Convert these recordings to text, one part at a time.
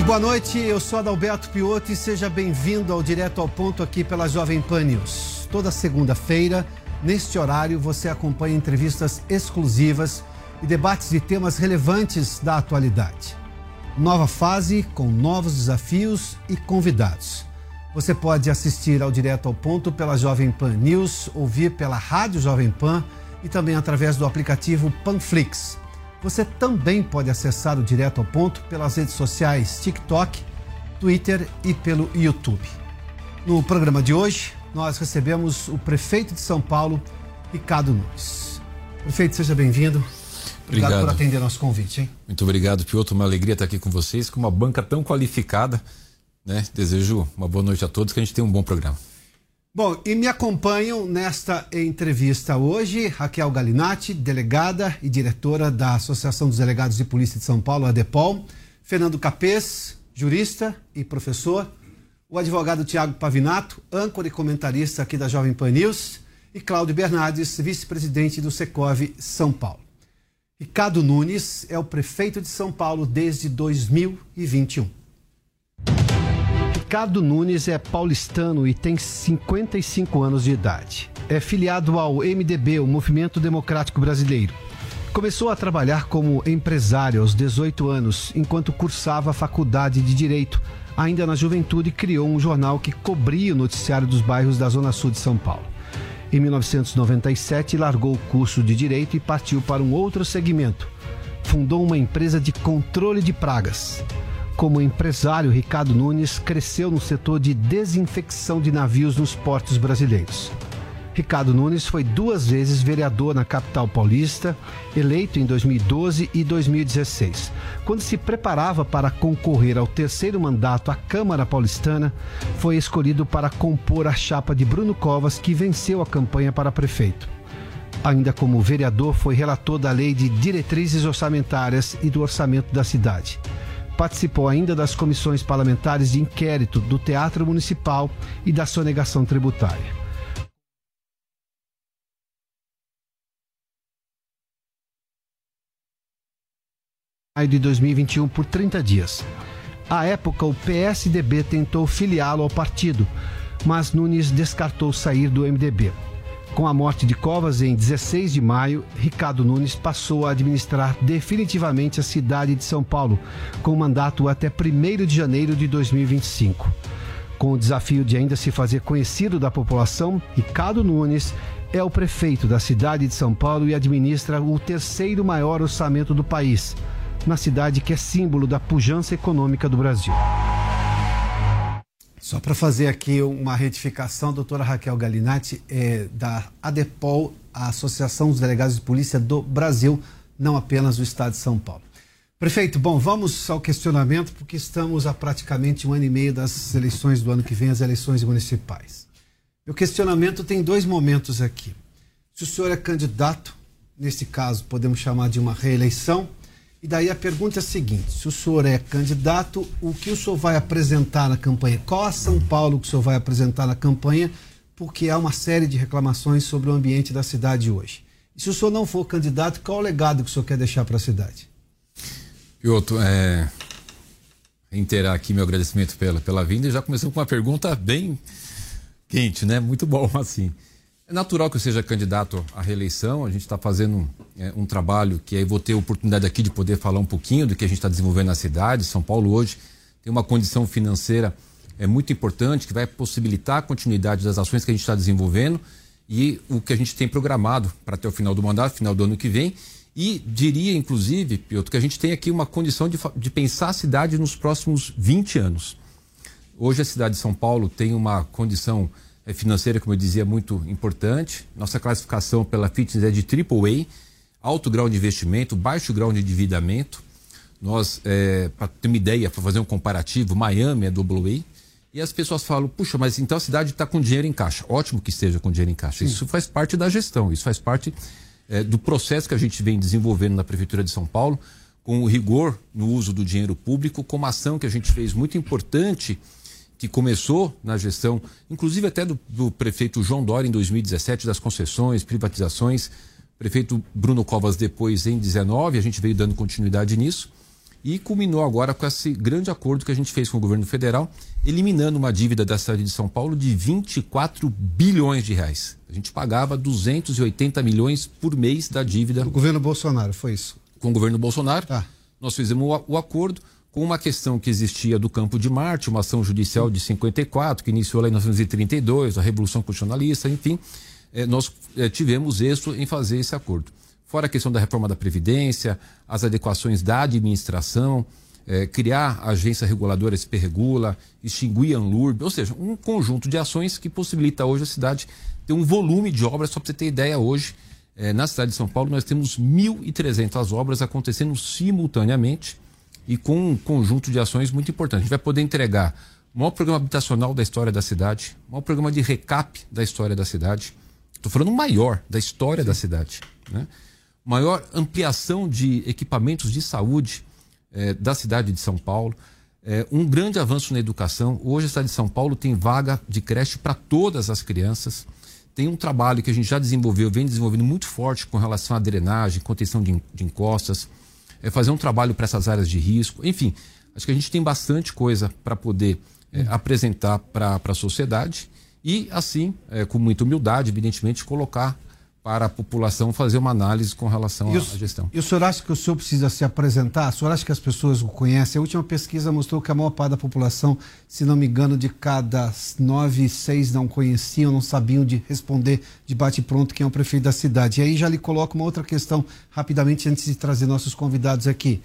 Muito boa noite, eu sou Adalberto Piotto e seja bem-vindo ao Direto ao Ponto aqui pela Jovem Pan News. Toda segunda-feira, neste horário, você acompanha entrevistas exclusivas e debates de temas relevantes da atualidade. Nova fase com novos desafios e convidados. Você pode assistir ao Direto ao Ponto pela Jovem Pan News, ouvir pela Rádio Jovem Pan e também através do aplicativo Panflix. Você também pode acessar o Direto ao Ponto pelas redes sociais TikTok, Twitter e pelo YouTube. No programa de hoje, nós recebemos o prefeito de São Paulo, Ricardo Nunes. Prefeito, seja bem-vindo. Obrigado, obrigado, por atender nosso convite. Hein? Muito obrigado, Piotr. Uma alegria estar aqui com vocês, com uma banca tão qualificada né? Desejo uma boa noite a todos, que a gente tenha um bom programa. Bom, e me acompanham nesta entrevista hoje Raquel Galinatti, delegada e diretora da Associação dos Delegados de Polícia de São Paulo, a DEPOL, Fernando Capês, jurista e professor, o advogado Tiago Pavinato, âncora e comentarista aqui da Jovem Pan News, e Cláudio Bernardes, vice-presidente do Secov São Paulo. Ricardo Nunes é o prefeito de São Paulo desde 2021. Ricardo Nunes é paulistano e tem 55 anos de idade. É filiado ao MDB, o Movimento Democrático Brasileiro. Começou a trabalhar como empresário aos 18 anos, enquanto cursava a faculdade de Direito. Ainda na juventude, criou um jornal que cobria o noticiário dos bairros da Zona Sul de São Paulo. Em 1997, largou o curso de Direito e partiu para um outro segmento. Fundou uma empresa de controle de pragas. Como empresário, Ricardo Nunes cresceu no setor de desinfecção de navios nos portos brasileiros. Ricardo Nunes foi duas vezes vereador na capital paulista, eleito em 2012 e 2016. Quando se preparava para concorrer ao terceiro mandato à Câmara Paulistana, foi escolhido para compor a chapa de Bruno Covas, que venceu a campanha para prefeito. Ainda como vereador, foi relator da Lei de Diretrizes Orçamentárias e do Orçamento da Cidade participou ainda das comissões parlamentares de inquérito do Teatro Municipal e da sonegação tributária. Maio de 2021 por 30 dias. À época, o PSDB tentou filiá-lo ao partido, mas Nunes descartou sair do MDB. Com a morte de Covas em 16 de maio, Ricardo Nunes passou a administrar definitivamente a cidade de São Paulo, com mandato até 1 de janeiro de 2025. Com o desafio de ainda se fazer conhecido da população, Ricardo Nunes é o prefeito da cidade de São Paulo e administra o terceiro maior orçamento do país, na cidade que é símbolo da pujança econômica do Brasil. Só para fazer aqui uma retificação, a doutora Raquel Galinatti é da ADEPOL, a Associação dos Delegados de Polícia do Brasil, não apenas do Estado de São Paulo. Prefeito, bom, vamos ao questionamento, porque estamos a praticamente um ano e meio das eleições do ano que vem, as eleições municipais. Meu questionamento tem dois momentos aqui. Se o senhor é candidato, nesse caso podemos chamar de uma reeleição, e daí a pergunta é a seguinte: se o senhor é candidato, o que o senhor vai apresentar na campanha? Qual a São Paulo que o senhor vai apresentar na campanha? Porque há uma série de reclamações sobre o ambiente da cidade hoje. E se o senhor não for candidato, qual o legado que o senhor quer deixar para a cidade? Piotr, é, reiterar aqui meu agradecimento pela, pela vinda e já começou com uma pergunta bem quente, né? Muito bom assim. É natural que eu seja candidato à reeleição. A gente está fazendo é, um trabalho que aí vou ter a oportunidade aqui de poder falar um pouquinho do que a gente está desenvolvendo na cidade. São Paulo hoje tem uma condição financeira é muito importante que vai possibilitar a continuidade das ações que a gente está desenvolvendo e o que a gente tem programado para até o final do mandato, final do ano que vem. E diria, inclusive, Piotr, que a gente tem aqui uma condição de, de pensar a cidade nos próximos 20 anos. Hoje a cidade de São Paulo tem uma condição financeira, como eu dizia, muito importante. Nossa classificação pela Fitness é de AAA. alto grau de investimento, baixo grau de endividamento. Nós, é, para ter uma ideia, para fazer um comparativo, Miami é double A. E as pessoas falam, puxa, mas então a cidade está com dinheiro em caixa. Ótimo que esteja com dinheiro em caixa. Sim. Isso faz parte da gestão, isso faz parte é, do processo que a gente vem desenvolvendo na Prefeitura de São Paulo, com o rigor no uso do dinheiro público, com uma ação que a gente fez muito importante, que começou na gestão, inclusive até do, do prefeito João Dória em 2017, das concessões, privatizações, prefeito Bruno Covas depois em 19, a gente veio dando continuidade nisso e culminou agora com esse grande acordo que a gente fez com o governo federal, eliminando uma dívida da cidade de São Paulo de 24 bilhões de reais. A gente pagava 280 milhões por mês da dívida. O governo Bolsonaro, foi isso? Com o governo Bolsonaro. Ah. Nós fizemos o, o acordo com uma questão que existia do Campo de Marte, uma ação judicial de 54, que iniciou lá em 1932, a Revolução Constitucionalista, enfim, eh, nós eh, tivemos êxito em fazer esse acordo. Fora a questão da reforma da Previdência, as adequações da administração, é, criar a agência reguladora SP Regula, extinguir a ANLURB, ou seja, um conjunto de ações que possibilita hoje a cidade ter um volume de obras, só para você ter ideia hoje, na cidade de São Paulo nós temos 1.300 obras acontecendo simultaneamente e com um conjunto de ações muito importante. A gente vai poder entregar o maior programa habitacional da história da cidade, o maior programa de recap da história da cidade, estou falando o maior da história Sim. da cidade, né? maior ampliação de equipamentos de saúde eh, da cidade de São Paulo, eh, um grande avanço na educação. Hoje a cidade de São Paulo tem vaga de creche para todas as crianças. Tem um trabalho que a gente já desenvolveu, vem desenvolvendo muito forte com relação à drenagem, contenção de, de encostas, é fazer um trabalho para essas áreas de risco. Enfim, acho que a gente tem bastante coisa para poder é, apresentar para a sociedade e, assim, é, com muita humildade, evidentemente, colocar para a população fazer uma análise com relação à gestão. E o senhor acha que o senhor precisa se apresentar? O senhor acha que as pessoas o conhecem? A última pesquisa mostrou que a maior parte da população, se não me engano, de cada nove, seis não conheciam, não sabiam de responder de bate-pronto quem é o prefeito da cidade. E aí já lhe coloco uma outra questão rapidamente antes de trazer nossos convidados aqui.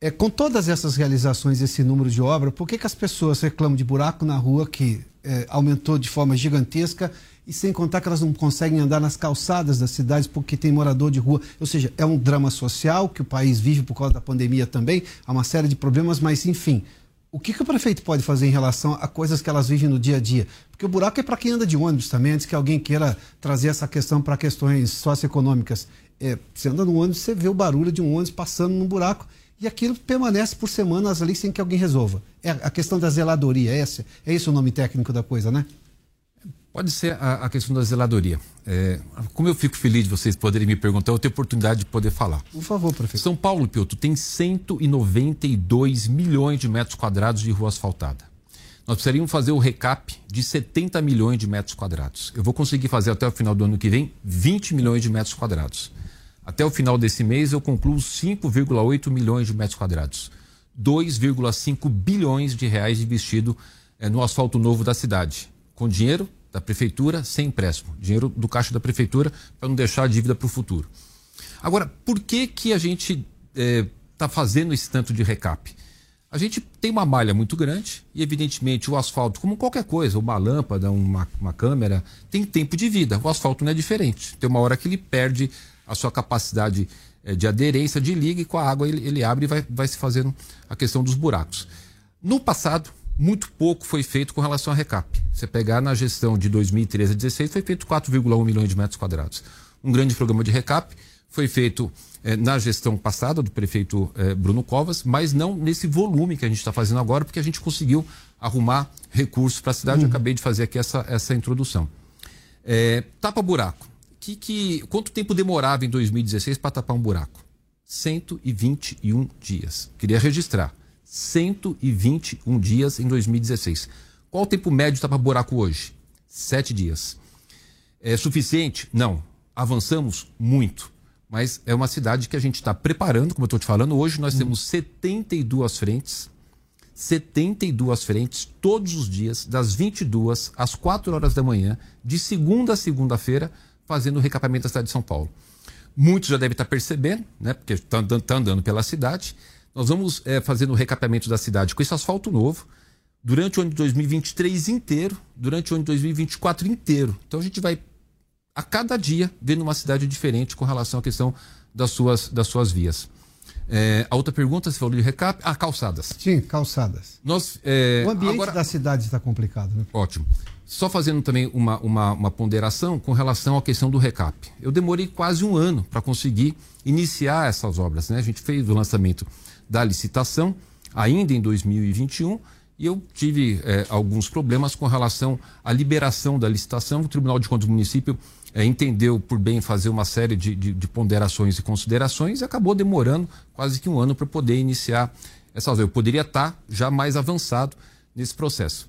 É, com todas essas realizações, esse número de obra, por que, que as pessoas reclamam de buraco na rua que é, aumentou de forma gigantesca e sem contar que elas não conseguem andar nas calçadas das cidades porque tem morador de rua. Ou seja, é um drama social que o país vive por causa da pandemia também, há uma série de problemas, mas enfim. O que, que o prefeito pode fazer em relação a coisas que elas vivem no dia a dia? Porque o buraco é para quem anda de ônibus também, antes que alguém queira trazer essa questão para questões socioeconômicas. É, você anda no ônibus, você vê o barulho de um ônibus passando num buraco e aquilo permanece por semanas ali sem que alguém resolva. É a questão da zeladoria, é esse, é esse o nome técnico da coisa, né? Pode ser a, a questão da zeladoria. É, como eu fico feliz de vocês poderem me perguntar, eu tenho oportunidade de poder falar. Por favor, prefeito. São Paulo, Piotr, tem 192 milhões de metros quadrados de rua asfaltada. Nós precisaríamos fazer o recap de 70 milhões de metros quadrados. Eu vou conseguir fazer até o final do ano que vem 20 milhões de metros quadrados. Até o final desse mês eu concluo 5,8 milhões de metros quadrados. 2,5 bilhões de reais investido é, no asfalto novo da cidade. Com dinheiro da prefeitura sem empréstimo, dinheiro do caixa da prefeitura para não deixar a dívida para o futuro. Agora, por que que a gente está é, fazendo esse tanto de recap? A gente tem uma malha muito grande e, evidentemente, o asfalto, como qualquer coisa, uma lâmpada, uma, uma câmera, tem tempo de vida. O asfalto não é diferente. Tem uma hora que ele perde a sua capacidade é, de aderência, de liga, e com a água ele, ele abre e vai, vai se fazendo a questão dos buracos. No passado, muito pouco foi feito com relação a recap. Você pegar na gestão de 2013 a 2016, foi feito 4,1 milhões de metros quadrados. Um grande programa de recap foi feito eh, na gestão passada do prefeito eh, Bruno Covas, mas não nesse volume que a gente está fazendo agora, porque a gente conseguiu arrumar recursos para a cidade. Uhum. Eu acabei de fazer aqui essa, essa introdução. É, tapa buraco. Que, que, quanto tempo demorava em 2016 para tapar um buraco? 121 dias. Queria registrar. 121 dias em 2016. Qual o tempo médio para buraco hoje? Sete dias. É suficiente? Não. Avançamos muito. Mas é uma cidade que a gente está preparando, como eu estou te falando. Hoje nós hum. temos 72 frentes. 72 frentes todos os dias, das 22 às 4 horas da manhã, de segunda a segunda-feira, fazendo o recapamento da cidade de São Paulo. Muitos já devem estar percebendo, né? Porque está andando, tá andando pela cidade. Nós vamos é, fazendo o recapeamento da cidade com esse asfalto novo durante o ano de 2023 inteiro, durante o ano de 2024 inteiro. Então a gente vai a cada dia vendo uma cidade diferente com relação à questão das suas, das suas vias. É, a outra pergunta, você falou de recap, ah, calçadas. Sim, calçadas. Nós, é, o ambiente agora... da cidade está complicado, né? Ótimo. Só fazendo também uma, uma, uma, ponderação com relação à questão do recap. Eu demorei quase um ano para conseguir iniciar essas obras. Né? A gente fez o lançamento da licitação ainda em 2021 e eu tive é, alguns problemas com relação à liberação da licitação. O Tribunal de Contas do município é, entendeu por bem fazer uma série de, de, de, ponderações e considerações e acabou demorando quase que um ano para poder iniciar essa. Eu poderia estar já mais avançado nesse processo.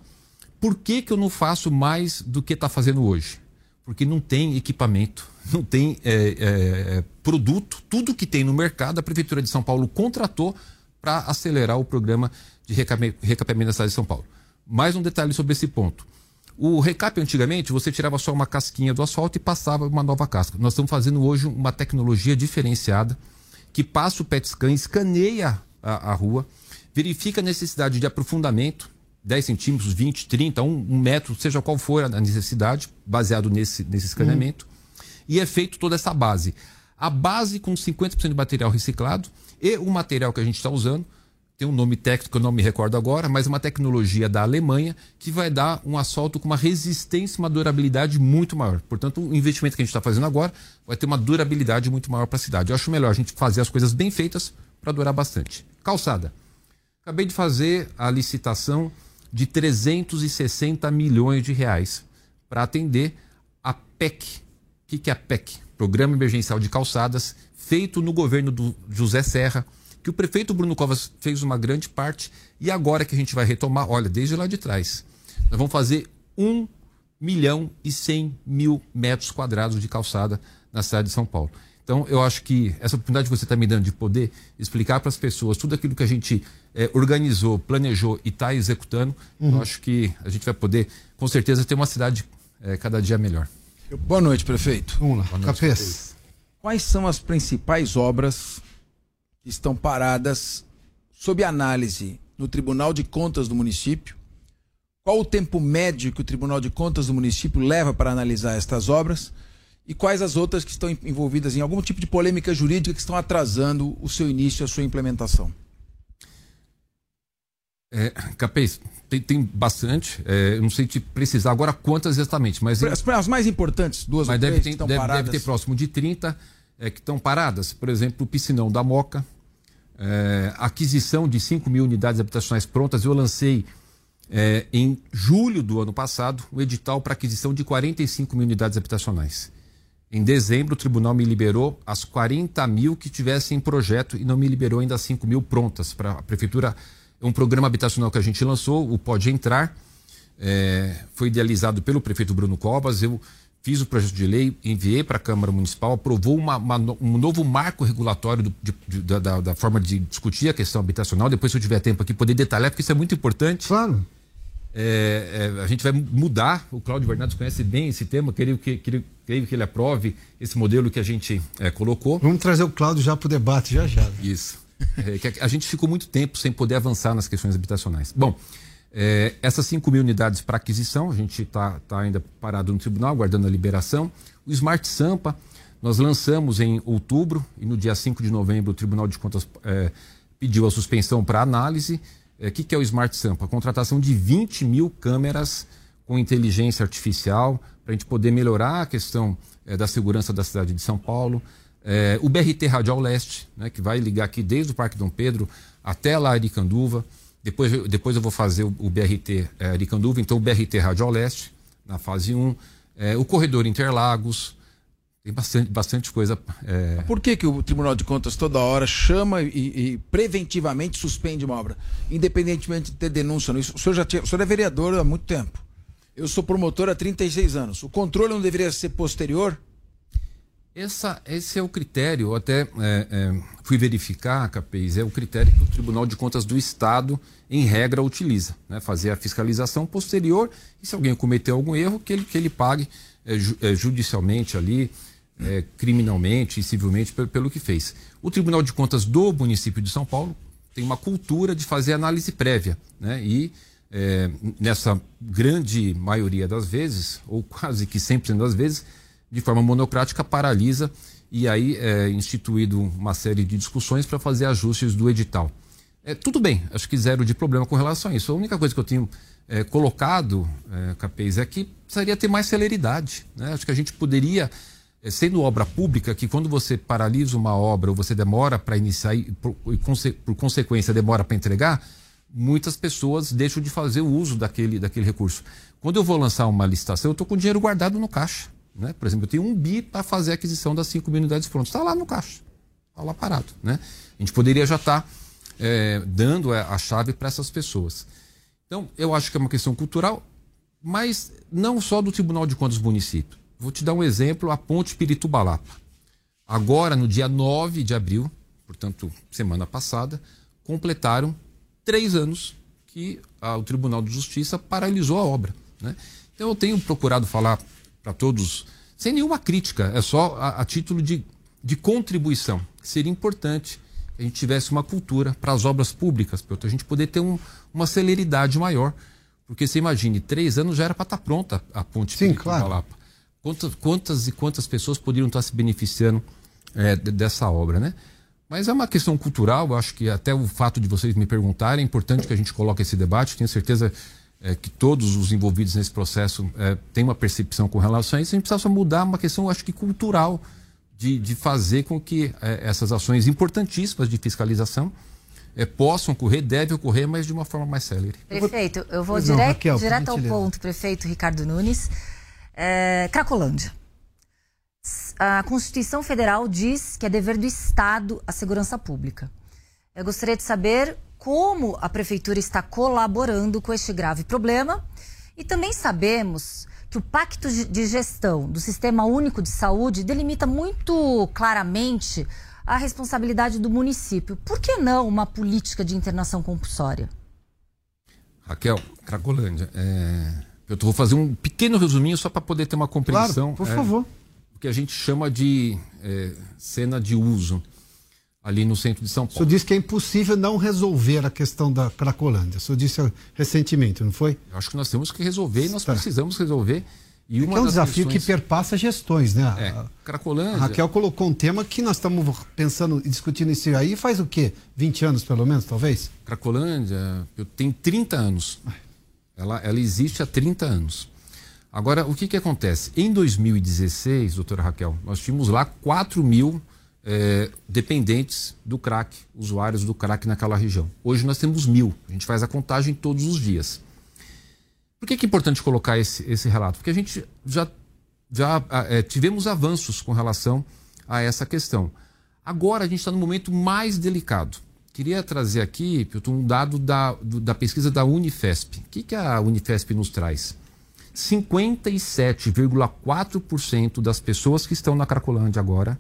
Por que, que eu não faço mais do que está fazendo hoje? Porque não tem equipamento, não tem é, é, é produto. Tudo que tem no mercado, a Prefeitura de São Paulo contratou para acelerar o programa de recapeamento da cidade de São Paulo. Mais um detalhe sobre esse ponto. O recap antigamente, você tirava só uma casquinha do asfalto e passava uma nova casca. Nós estamos fazendo hoje uma tecnologia diferenciada que passa o PET scan, escaneia a, a rua, verifica a necessidade de aprofundamento, 10 centímetros, 20, 30, 1, 1 metro, seja qual for a necessidade, baseado nesse, nesse escaneamento. Hum. E é feito toda essa base. A base com 50% de material reciclado e o material que a gente está usando, tem um nome técnico que eu não me recordo agora, mas é uma tecnologia da Alemanha que vai dar um asfalto com uma resistência e uma durabilidade muito maior. Portanto, o investimento que a gente está fazendo agora vai ter uma durabilidade muito maior para a cidade. Eu acho melhor a gente fazer as coisas bem feitas para durar bastante. Calçada. Acabei de fazer a licitação de 360 milhões de reais para atender a PEC. O que, é a PEC? Programa Emergencial de Calçadas, feito no governo do José Serra, que o prefeito Bruno Covas fez uma grande parte, e agora que a gente vai retomar, olha, desde lá de trás, nós vamos fazer 1 milhão e 100 mil metros quadrados de calçada na cidade de São Paulo. Então, eu acho que essa oportunidade que você está me dando de poder explicar para as pessoas tudo aquilo que a gente é, organizou, planejou e está executando, uhum. eu acho que a gente vai poder, com certeza, ter uma cidade é, cada dia melhor. Boa noite, prefeito. Vamos lá, Boa noite, Quais são as principais obras que estão paradas sob análise no Tribunal de Contas do município? Qual o tempo médio que o Tribunal de Contas do município leva para analisar estas obras? e quais as outras que estão envolvidas em algum tipo de polêmica jurídica que estão atrasando o seu início, a sua implementação? É, Capês, tem, tem bastante. É, eu não sei te precisar agora quantas exatamente, mas. As, as mais importantes, duas mas ou deve três ter, que estão deve, paradas. Deve ter próximo de 30 é, que estão paradas. Por exemplo, o piscinão da Moca, é, aquisição de 5 mil unidades habitacionais prontas. Eu lancei é, em julho do ano passado o edital para aquisição de 45 mil unidades habitacionais. Em dezembro, o tribunal me liberou as 40 mil que tivessem em projeto e não me liberou ainda as 5 mil prontas. Para a prefeitura, um programa habitacional que a gente lançou, o Pode Entrar, é, foi idealizado pelo prefeito Bruno Cobas. Eu fiz o projeto de lei, enviei para a Câmara Municipal, aprovou uma, uma, um novo marco regulatório do, de, de, da, da, forma de discutir a questão habitacional. Depois, se eu tiver tempo aqui, poder detalhar, porque isso é muito importante. Claro. É, é, a gente vai mudar. O Cláudio Bernardes conhece bem esse tema, creio que, creio que ele aprove esse modelo que a gente é, colocou. Vamos trazer o Cláudio já para o debate, já já. Isso. É, a, gente ficou muito tempo sem poder avançar nas questões habitacionais. Bom, é, essas 5 mil unidades para aquisição, a gente está tá ainda parado no tribunal, aguardando a liberação. O Smart Sampa, nós lançamos em outubro e no dia 5 de novembro o Tribunal de Contas é, pediu a suspensão para análise. O é, que, que é o Smart Sampa? A contratação de 20 mil câmeras com inteligência artificial para a gente poder melhorar a questão é, da segurança da cidade de São Paulo. É, o BRT Radial Leste, né, que vai ligar aqui desde o Parque Dom Pedro até lá Aricanduva. Depois, depois eu vou fazer o, o BRT é, Aricanduva, então o BRT Radial Leste, na fase 1. É, o corredor Interlagos, tem bastante, bastante coisa. É... Por que, que o Tribunal de Contas toda hora chama e, e preventivamente suspende uma obra, independentemente de ter denúncia? Isso, o senhor já tinha, o senhor é vereador há muito tempo. Eu sou promotor há 36 anos. O controle não deveria ser posterior? Essa, esse é o critério, eu até é, é, fui verificar, Capês, é o critério que o Tribunal de Contas do Estado, em regra, utiliza. Né? Fazer a fiscalização posterior e se alguém cometeu algum erro, que ele, que ele pague é, é judicialmente ali, é, criminalmente e civilmente pelo, pelo que fez. O Tribunal de Contas do município de São Paulo tem uma cultura de fazer análise prévia, né? E é, nessa grande maioria das vezes, ou quase que 100% das vezes, de forma monocrática, paralisa e aí é instituído uma série de discussões para fazer ajustes do edital. É, tudo bem, acho que zero de problema com relação a isso. A única coisa que eu tenho é, colocado, é, Capês, é que precisaria ter mais celeridade. Né? Acho que a gente poderia, é, sendo obra pública, que quando você paralisa uma obra ou você demora para iniciar e por, por consequência demora para entregar, muitas pessoas deixam de fazer o uso daquele, daquele recurso. Quando eu vou lançar uma licitação, eu estou com dinheiro guardado no caixa. Né? Por exemplo, eu tenho um bi para fazer a aquisição das 5 mil unidades prontas. Está lá no caixa. Está lá parado. Né? A gente poderia já estar tá, é, dando a chave para essas pessoas. Então, eu acho que é uma questão cultural, mas não só do Tribunal de Contas do município. Vou te dar um exemplo, a ponte Piritubalapa. Agora, no dia 9 de abril, portanto, semana passada, completaram três anos que a, o Tribunal de Justiça paralisou a obra. Né? Então, eu tenho procurado falar para todos, sem nenhuma crítica, é só a, a título de, de contribuição. Seria importante que a gente tivesse uma cultura para as obras públicas, para a gente poder ter um, uma celeridade maior. Porque você imagine, três anos já era para estar tá pronta a ponte Sim, claro. Palapa. Quantas, quantas e quantas pessoas poderiam estar se beneficiando é, dessa obra, né? Mas é uma questão cultural, eu acho que até o fato de vocês me perguntarem, é importante que a gente coloque esse debate. Tenho certeza é, que todos os envolvidos nesse processo é, têm uma percepção com relação a isso. A gente precisa só mudar uma questão, acho que cultural, de, de fazer com que é, essas ações importantíssimas de fiscalização é, possam ocorrer, devem ocorrer, mas de uma forma mais célere. Prefeito, eu vou direto, Raquel, direto ao ponto, prefeito Ricardo Nunes. É, Cracolândia. A Constituição Federal diz que é dever do Estado a segurança pública. Eu gostaria de saber como a prefeitura está colaborando com este grave problema. E também sabemos que o Pacto de Gestão do Sistema Único de Saúde delimita muito claramente a responsabilidade do município. Por que não uma política de internação compulsória? Raquel, Cracolândia, é... eu vou fazer um pequeno resuminho só para poder ter uma compreensão. Claro, por favor. É, o que a gente chama de é, cena de uso ali no centro de São Paulo. O senhor disse que é impossível não resolver a questão da Cracolândia. O senhor disse recentemente, não foi? Eu acho que nós temos que resolver e nós tá. precisamos resolver. E uma é um desafio questões... que perpassa gestões, né? É, Cracolândia. A Raquel colocou um tema que nós estamos pensando e discutindo isso aí faz o quê? 20 anos, pelo menos, talvez? Cracolândia, eu tenho 30 anos. Ela, ela existe há 30 anos. Agora, o que, que acontece? Em 2016, doutora Raquel, nós tínhamos lá 4 mil é, dependentes do crack, usuários do crack naquela região. Hoje nós temos mil. A gente faz a contagem todos os dias. Por que, que é importante colocar esse, esse relato? Porque a gente já, já é, tivemos avanços com relação a essa questão. Agora a gente está no momento mais delicado. Queria trazer aqui um dado da, da pesquisa da Unifesp. O que, que a Unifesp nos traz? 57,4% das pessoas que estão na Cracolândia agora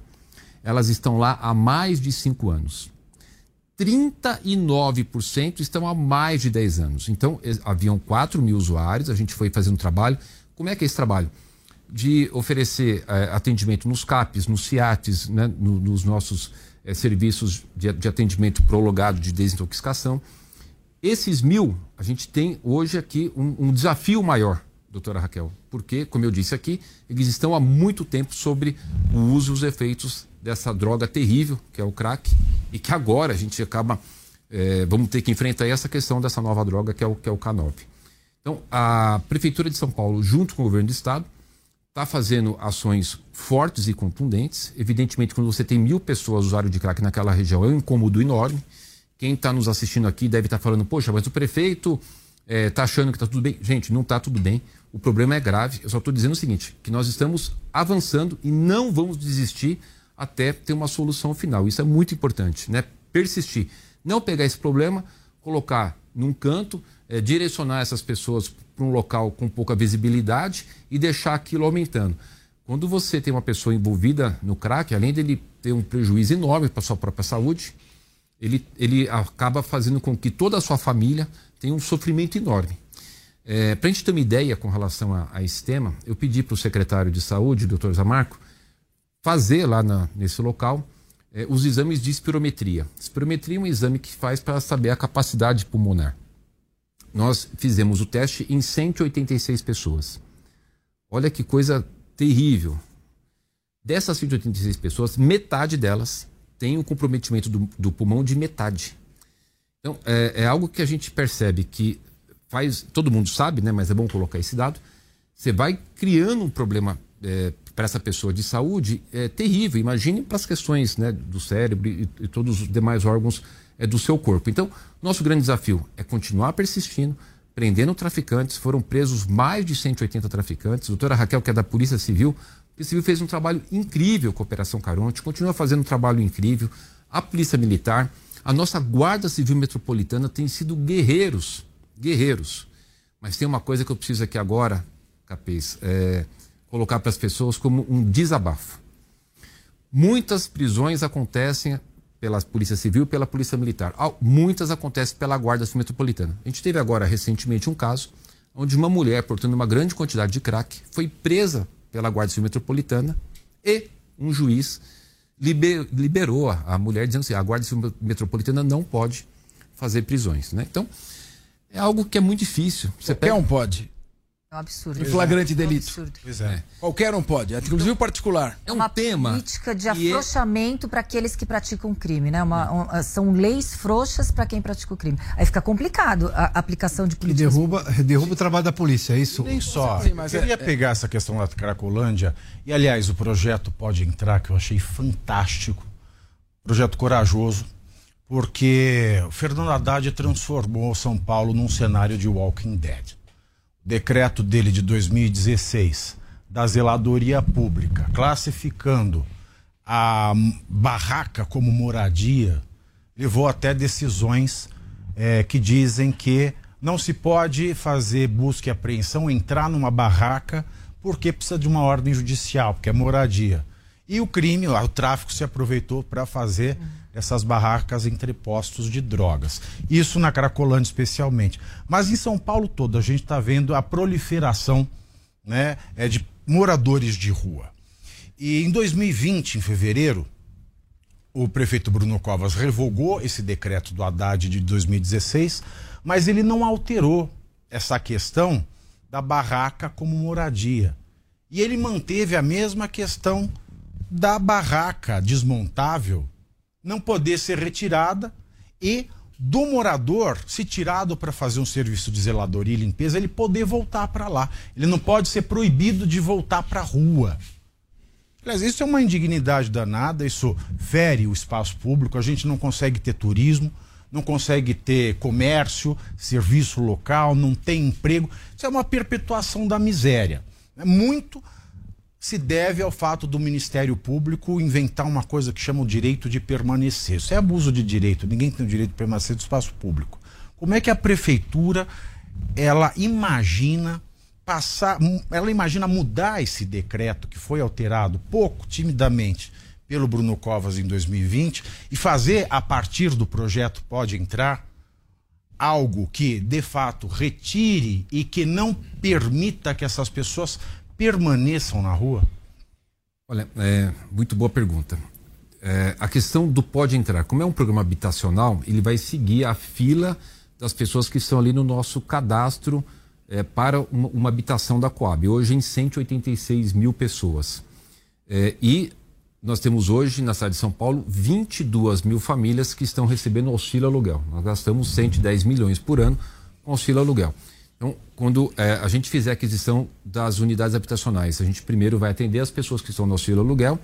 elas estão lá há mais de cinco anos. 39% estão há mais de 10 anos. Então, haviam 4 mil usuários, a gente foi fazendo trabalho. Como é que é esse trabalho? De oferecer é, atendimento nos CAPs, nos CIATs, né, no, nos nossos é, serviços de, de, atendimento prolongado de desintoxicação. Esses mil, a gente tem hoje aqui um, um desafio maior, doutora Raquel, porque, como eu disse aqui, eles estão há muito tempo sobre o uso e os efeitos dessa droga terrível, que é o crack, e que agora a gente acaba. É, vamos ter que enfrentar essa questão dessa nova droga, que é o, que é o K9. Então, a Prefeitura de São Paulo, junto com o governo do Estado, está fazendo ações fortes e contundentes. Evidentemente, quando você tem mil pessoas usuários de crack naquela região, é um incômodo enorme. Quem está nos assistindo aqui deve estar tá falando, poxa, mas o prefeito está é, tá achando que está tudo bem. Gente, não está tudo bem. O problema é grave. Eu só estou dizendo o seguinte: que nós estamos avançando e não vamos desistir até ter uma solução final. Isso é muito importante, né? Persistir. Não pegar esse problema, colocar num canto, é, direcionar essas pessoas para um local com pouca visibilidade e deixar aquilo aumentando. Quando você tem uma pessoa envolvida no crack, além dele ter um prejuízo enorme para sua própria saúde, ele, ele acaba fazendo com que toda a sua família tenha um sofrimento enorme. É, para a gente ter uma ideia com relação a, a esse tema, eu pedi para o secretário de saúde, doutor Zamarco, fazer lá na, nesse local é, os exames de espirometria. Espirometria é um exame que faz para saber a capacidade pulmonar. Nós fizemos o teste em 186 pessoas. Olha que coisa terrível. Dessas 186 pessoas, metade delas tem um comprometimento do, do, pulmão de metade. Então, é, é, algo que a gente percebe que faz. Todo mundo sabe, né? Mas é bom colocar esse dado. Você vai criando um problema é, para essa pessoa de saúde é, terrível. Imagine para as questões né, do cérebro e, e todos os demais órgãos é, do seu corpo. Então, nosso grande desafio é continuar persistindo, prendendo traficantes. Foram presos mais de 180 traficantes. A doutora Raquel, que é da Polícia Civil, a Polícia Civil fez um trabalho incrível com a Operação Caronte, continua fazendo um trabalho incrível. A Polícia Militar, a nossa Guarda Civil Metropolitana tem sido guerreiros, guerreiros. Mas tem uma coisa que eu preciso aqui agora, Capês, é colocar para as pessoas como um desabafo. Muitas prisões acontecem pela Polícia Civil e pela Polícia Militar. Muitas acontecem pela Guarda Metropolitana. A gente teve agora recentemente um caso onde uma mulher portando uma grande quantidade de crack foi presa pela Guarda Civil Metropolitana e um juiz liberou a mulher dizendo assim, a Guarda Civil Metropolitana não pode fazer prisões. Né? Então, é algo que é muito difícil. Você Qualquer pega... um pode. É um absurdo. Em flagrante delito. É um absurdo. Pois é. Qualquer um pode, inclusive o particular. É um uma tema política de é afrouxamento é... para aqueles que praticam crime, né? Uma, um, são leis frouxas para quem pratica o crime. Aí fica complicado a aplicação de políticas. E derruba, derruba o trabalho da polícia, é isso? Nem só. Sim, mas eu queria é, pegar essa questão da Cracolândia e, aliás, o projeto Pode Entrar, que eu achei fantástico. Projeto corajoso, porque o Fernando Haddad transformou São Paulo num cenário de Walking Dead decreto dele de 2016 da zeladoria pública, classificando a barraca como moradia, levou até decisões é, que dizem que não se pode fazer busca e apreensão, entrar numa barraca, porque precisa de uma ordem judicial, porque é moradia. E o crime, o tráfico se aproveitou para fazer essas barracas entre postos de drogas. Isso na Cracolândia especialmente. Mas em São Paulo todo a gente está vendo a proliferação né, é de moradores de rua. E em 2020, em fevereiro, o prefeito Bruno Covas revogou esse decreto do Haddad de 2016, mas ele não alterou essa questão da barraca como moradia. E ele manteve a mesma questão da barraca desmontável não poder ser retirada e do morador, se tirado para fazer um serviço de zeladoria e limpeza, ele poder voltar para lá. Ele não pode ser proibido de voltar para a rua. Aliás, isso é uma indignidade danada, isso fere o espaço público, a gente não consegue ter turismo, não consegue ter comércio, serviço local, não tem emprego. Isso é uma perpetuação da miséria. É muito se deve ao fato do Ministério Público inventar uma coisa que chama o direito de permanecer. Isso é abuso de direito, ninguém tem o direito de permanecer no espaço público. Como é que a prefeitura ela imagina passar, ela imagina mudar esse decreto que foi alterado pouco timidamente pelo Bruno Covas em 2020 e fazer a partir do projeto pode entrar algo que de fato retire e que não permita que essas pessoas permaneçam na rua? Olha, é, muito boa pergunta. É, a questão do pode entrar, como é um programa habitacional, ele vai seguir a fila das pessoas que estão ali no nosso cadastro é, para uma, uma, habitação da Coab. Hoje em 186 mil pessoas. É, e nós temos hoje na cidade de São Paulo 22 mil famílias que estão recebendo auxílio aluguel. Nós gastamos 110 milhões por ano com auxílio aluguel. Então, quando é, a gente fizer a aquisição das unidades habitacionais, a gente primeiro vai atender as pessoas que estão no auxílio aluguel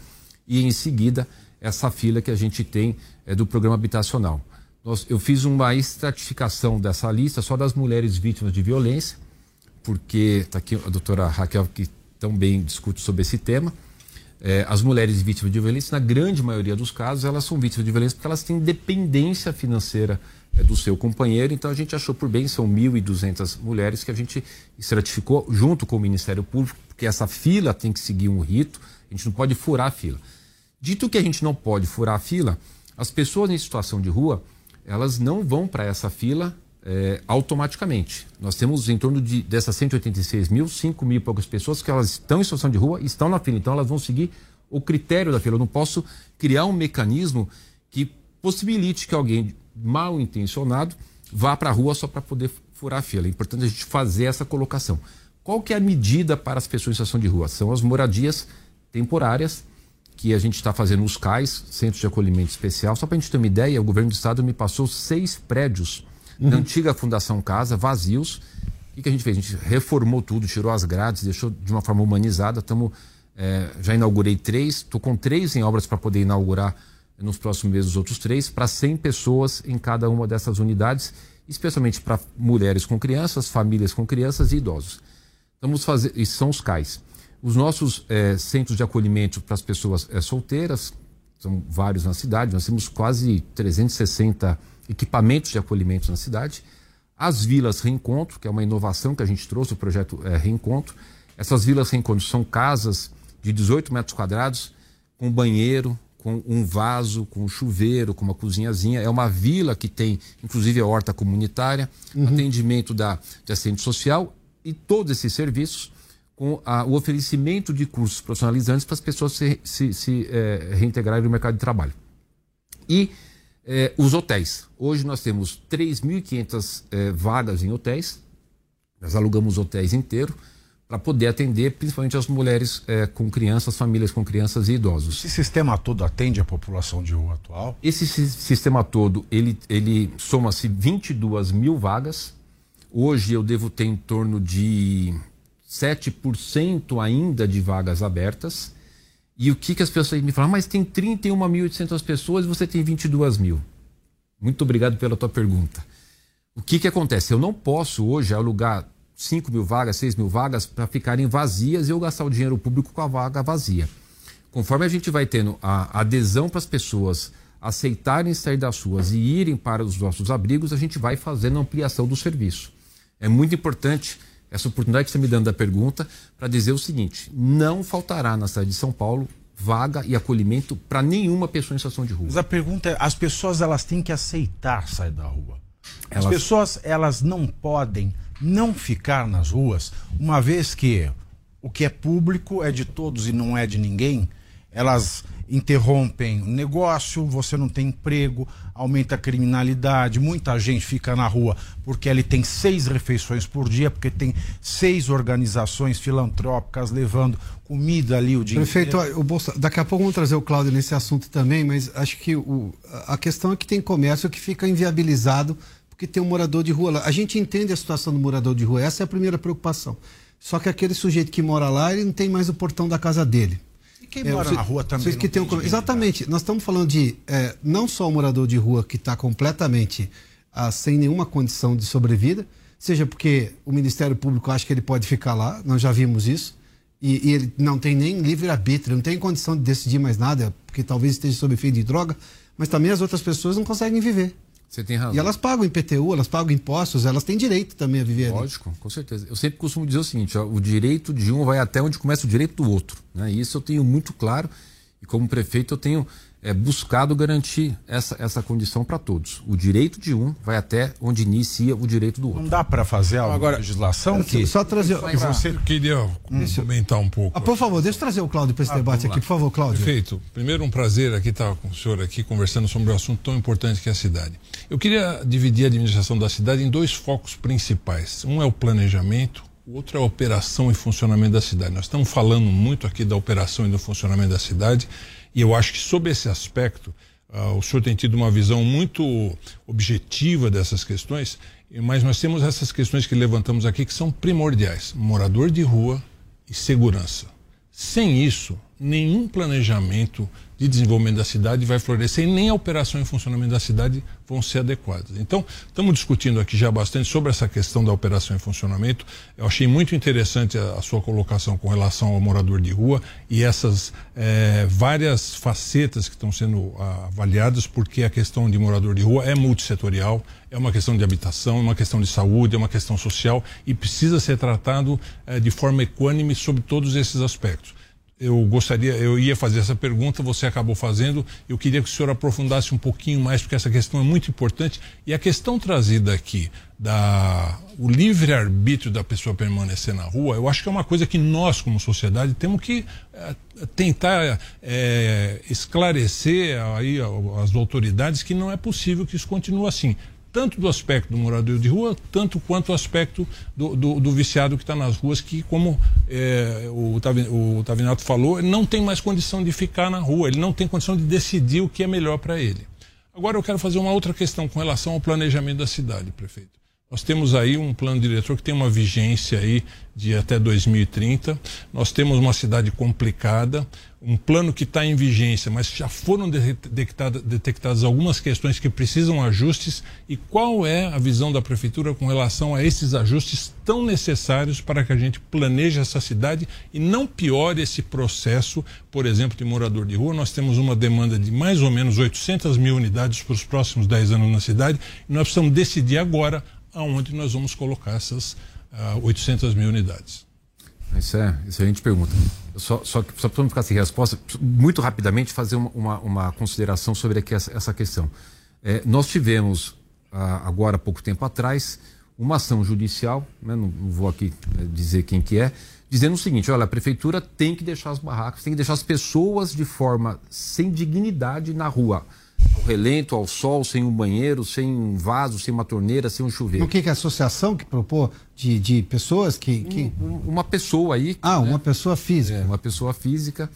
e, em seguida, essa fila que a gente tem é, do programa habitacional. Nós, eu fiz uma estratificação dessa lista só das mulheres vítimas de violência, porque está aqui a doutora Raquel, que também discute sobre esse tema. É, as mulheres vítimas de violência, na grande maioria dos casos, elas são vítimas de violência porque elas têm dependência financeira do seu companheiro. Então a gente achou por bem, são 1.200 mulheres que a gente estratificou junto com o Ministério Público, porque essa fila tem que seguir um rito, a gente não pode furar a fila. Dito que a gente não pode furar a fila, as pessoas em situação de rua, elas não vão para essa fila é, automaticamente. Nós temos em torno de dessas 186 mil, 5 mil e poucas pessoas que elas estão em situação de rua estão na fila. Então elas vão seguir o critério da fila. Eu não posso criar um mecanismo que possibilite que alguém mal intencionado vá para a rua só para poder furar a fila. É importante a gente fazer essa colocação. Qual que é a medida para as pessoas em situação de rua? São as moradias temporárias que a gente está fazendo os CAIS, Centros de Acolhimento Especial. Só para a gente ter uma ideia, o governo do estado me passou seis prédios uhum. da antiga Fundação Casa, vazios. O que, que, a gente fez? A gente reformou tudo, tirou as grades, deixou de uma forma humanizada. Tamo, é, já inaugurei três, estou com três em obras para poder inaugurar nos próximos meses os outros três, para 100 pessoas em cada uma dessas unidades, especialmente para mulheres com crianças, famílias com crianças e idosos. Estamos fazendo, isso são os CAIs. Os nossos é, centros de acolhimento para as pessoas é, solteiras, são vários na cidade, nós temos quase 360 equipamentos de acolhimento na cidade. As vilas Reencontro, que é uma inovação que a gente trouxe, o projeto é, Reencontro. Essas vilas Reencontro são casas de 18 metros quadrados, com banheiro, com um vaso, com um chuveiro, com uma cozinhazinha. É uma vila que tem, inclusive, a horta comunitária, uhum. atendimento da, de assistente social e todos esses serviços com a, o oferecimento de cursos profissionalizantes para as pessoas se, se, se é, reintegrarem no mercado de trabalho. E é, os hotéis. Hoje nós temos 3.500 é, vagas em hotéis. Nós alugamos hotéis inteiros para poder atender principalmente as mulheres é, com crianças, famílias com crianças e idosos. Esse sistema todo atende a população de rua atual? Esse sistema todo, ele, ele soma-se 22 mil vagas. Hoje eu devo ter em torno de 7% ainda de vagas abertas. E o que, que as pessoas me falam? Mas tem 31.800 pessoas e você tem 22 mil. Muito obrigado pela tua pergunta. O que, que acontece? Eu não posso hoje alugar 5 mil vagas, 6 mil vagas para ficarem vazias e eu gastar o dinheiro público com a vaga vazia. Conforme a gente vai tendo a adesão para as pessoas aceitarem sair das ruas e irem para os nossos abrigos, a gente vai fazendo ampliação do serviço. É muito importante essa oportunidade que você me dando da pergunta para dizer o seguinte: não faltará na cidade de São Paulo vaga e acolhimento para nenhuma pessoa em situação de rua. Mas a pergunta é: as pessoas elas têm que aceitar sair da rua. As elas... pessoas elas não podem não ficar nas ruas, uma vez que o que é público é de todos e não é de ninguém. Elas interrompem o negócio, você não tem emprego, aumenta a criminalidade, muita gente fica na rua porque ele tem seis refeições por dia, porque tem seis organizações filantrópicas levando comida ali o dia Prefeito, inteiro. o Bolsa... daqui a pouco vamos trazer o Cláudio nesse assunto também, mas acho que o... a questão é que tem comércio que fica inviabilizado porque tem um morador de rua lá. A gente entende a situação do morador de rua, essa é a primeira preocupação. Só que aquele sujeito que mora lá, ele não tem mais o portão da casa dele. E quem é, mora você, na rua também. Que tem um, exatamente. Nós estamos falando de é, não só o morador de rua que está completamente ah, sem nenhuma condição de sobrevida, seja porque o Ministério Público acha que ele pode ficar lá, nós já vimos isso, e, e ele não tem nem livre-arbítrio, não tem condição de decidir mais nada, porque talvez esteja sob efeito de droga, mas também as outras pessoas não conseguem viver. Você tem razão. E elas pagam IPTU, elas pagam impostos, elas têm direito também a viver Lógico, ali. com certeza. Eu sempre costumo dizer o seguinte: ó, o direito de um vai até onde começa o direito do outro. Né? E isso eu tenho muito claro. E como prefeito, eu tenho é, buscado garantir essa, essa condição para todos. O direito de um vai até onde inicia o direito do outro. Não dá para fazer a Agora, legislação que só trazer que você eu queria hum. comentar um pouco. Ah, por favor, deixa eu trazer o Cláudio para esse ah, debate aqui, por favor, Cláudio. Perfeito. Primeiro um prazer aqui estar com o senhor aqui conversando sobre um assunto tão importante que é a cidade. Eu queria dividir a administração da cidade em dois focos principais. Um é o planejamento, o outro é a operação e funcionamento da cidade. Nós estamos falando muito aqui da operação e do funcionamento da cidade e eu acho que, sob esse aspecto, uh, o senhor tem tido uma visão muito objetiva dessas questões, mas nós temos essas questões que levantamos aqui que são primordiais: morador de rua e segurança. Sem isso, nenhum planejamento de desenvolvimento da cidade vai florescer e nem a operação e funcionamento da cidade vão ser adequadas. Então, estamos discutindo aqui já bastante sobre essa questão da operação e funcionamento. Eu achei muito interessante a, a sua colocação com relação ao morador de rua e essas é, várias facetas que estão sendo avaliadas, porque a questão de morador de rua é multissetorial, é uma questão de habitação, é uma questão de saúde, é uma questão social e precisa ser tratado é, de forma equânime sobre todos esses aspectos eu gostaria, eu ia fazer essa pergunta, você acabou fazendo. Eu queria que o senhor aprofundasse um pouquinho mais, porque essa questão é muito importante. E a questão trazida aqui da o livre arbítrio da pessoa permanecer na rua, eu acho que é uma coisa que nós, como sociedade, temos que é, tentar é, esclarecer aí as autoridades que não é possível que isso continue assim tanto do aspecto do morador de rua, tanto quanto o aspecto do, do, do viciado que está nas ruas, que, como é, o, o Tavinato falou, não tem mais condição de ficar na rua, ele não tem condição de decidir o que é melhor para ele. Agora eu quero fazer uma outra questão com relação ao planejamento da cidade, prefeito. Nós temos aí um plano diretor que tem uma vigência aí de até 2030. Nós temos uma cidade complicada, um plano que está em vigência, mas já foram detectadas, algumas questões que precisam ajustes. E qual é a visão da prefeitura com relação a esses ajustes tão necessários para que a gente planeje essa cidade e não piore esse processo, por exemplo, de morador de rua? Nós temos uma demanda de mais ou menos 800 mil unidades para os próximos 10 anos na cidade e nós precisamos decidir agora aonde nós vamos colocar essas uh, ah, 800 mil unidades. Isso é excelente pergunta. Só, só, só para não ficar sem resposta, muito rapidamente fazer uma, uma, uma consideração sobre essa, essa questão. É, nós tivemos, uh, agora há pouco tempo atrás, uma ação judicial, né, não, não, vou aqui né, dizer quem que é, dizendo o seguinte, olha, a prefeitura tem que deixar as barracas, tem que deixar as pessoas de forma sem dignidade na rua ao relento, ao sol, sem um banheiro, sem um vaso, sem uma torneira, sem um chuveiro. O que, que é a associação que propôs de, de pessoas que. que... Um, uma pessoa aí. Ah, né? uma pessoa física. É, uma pessoa física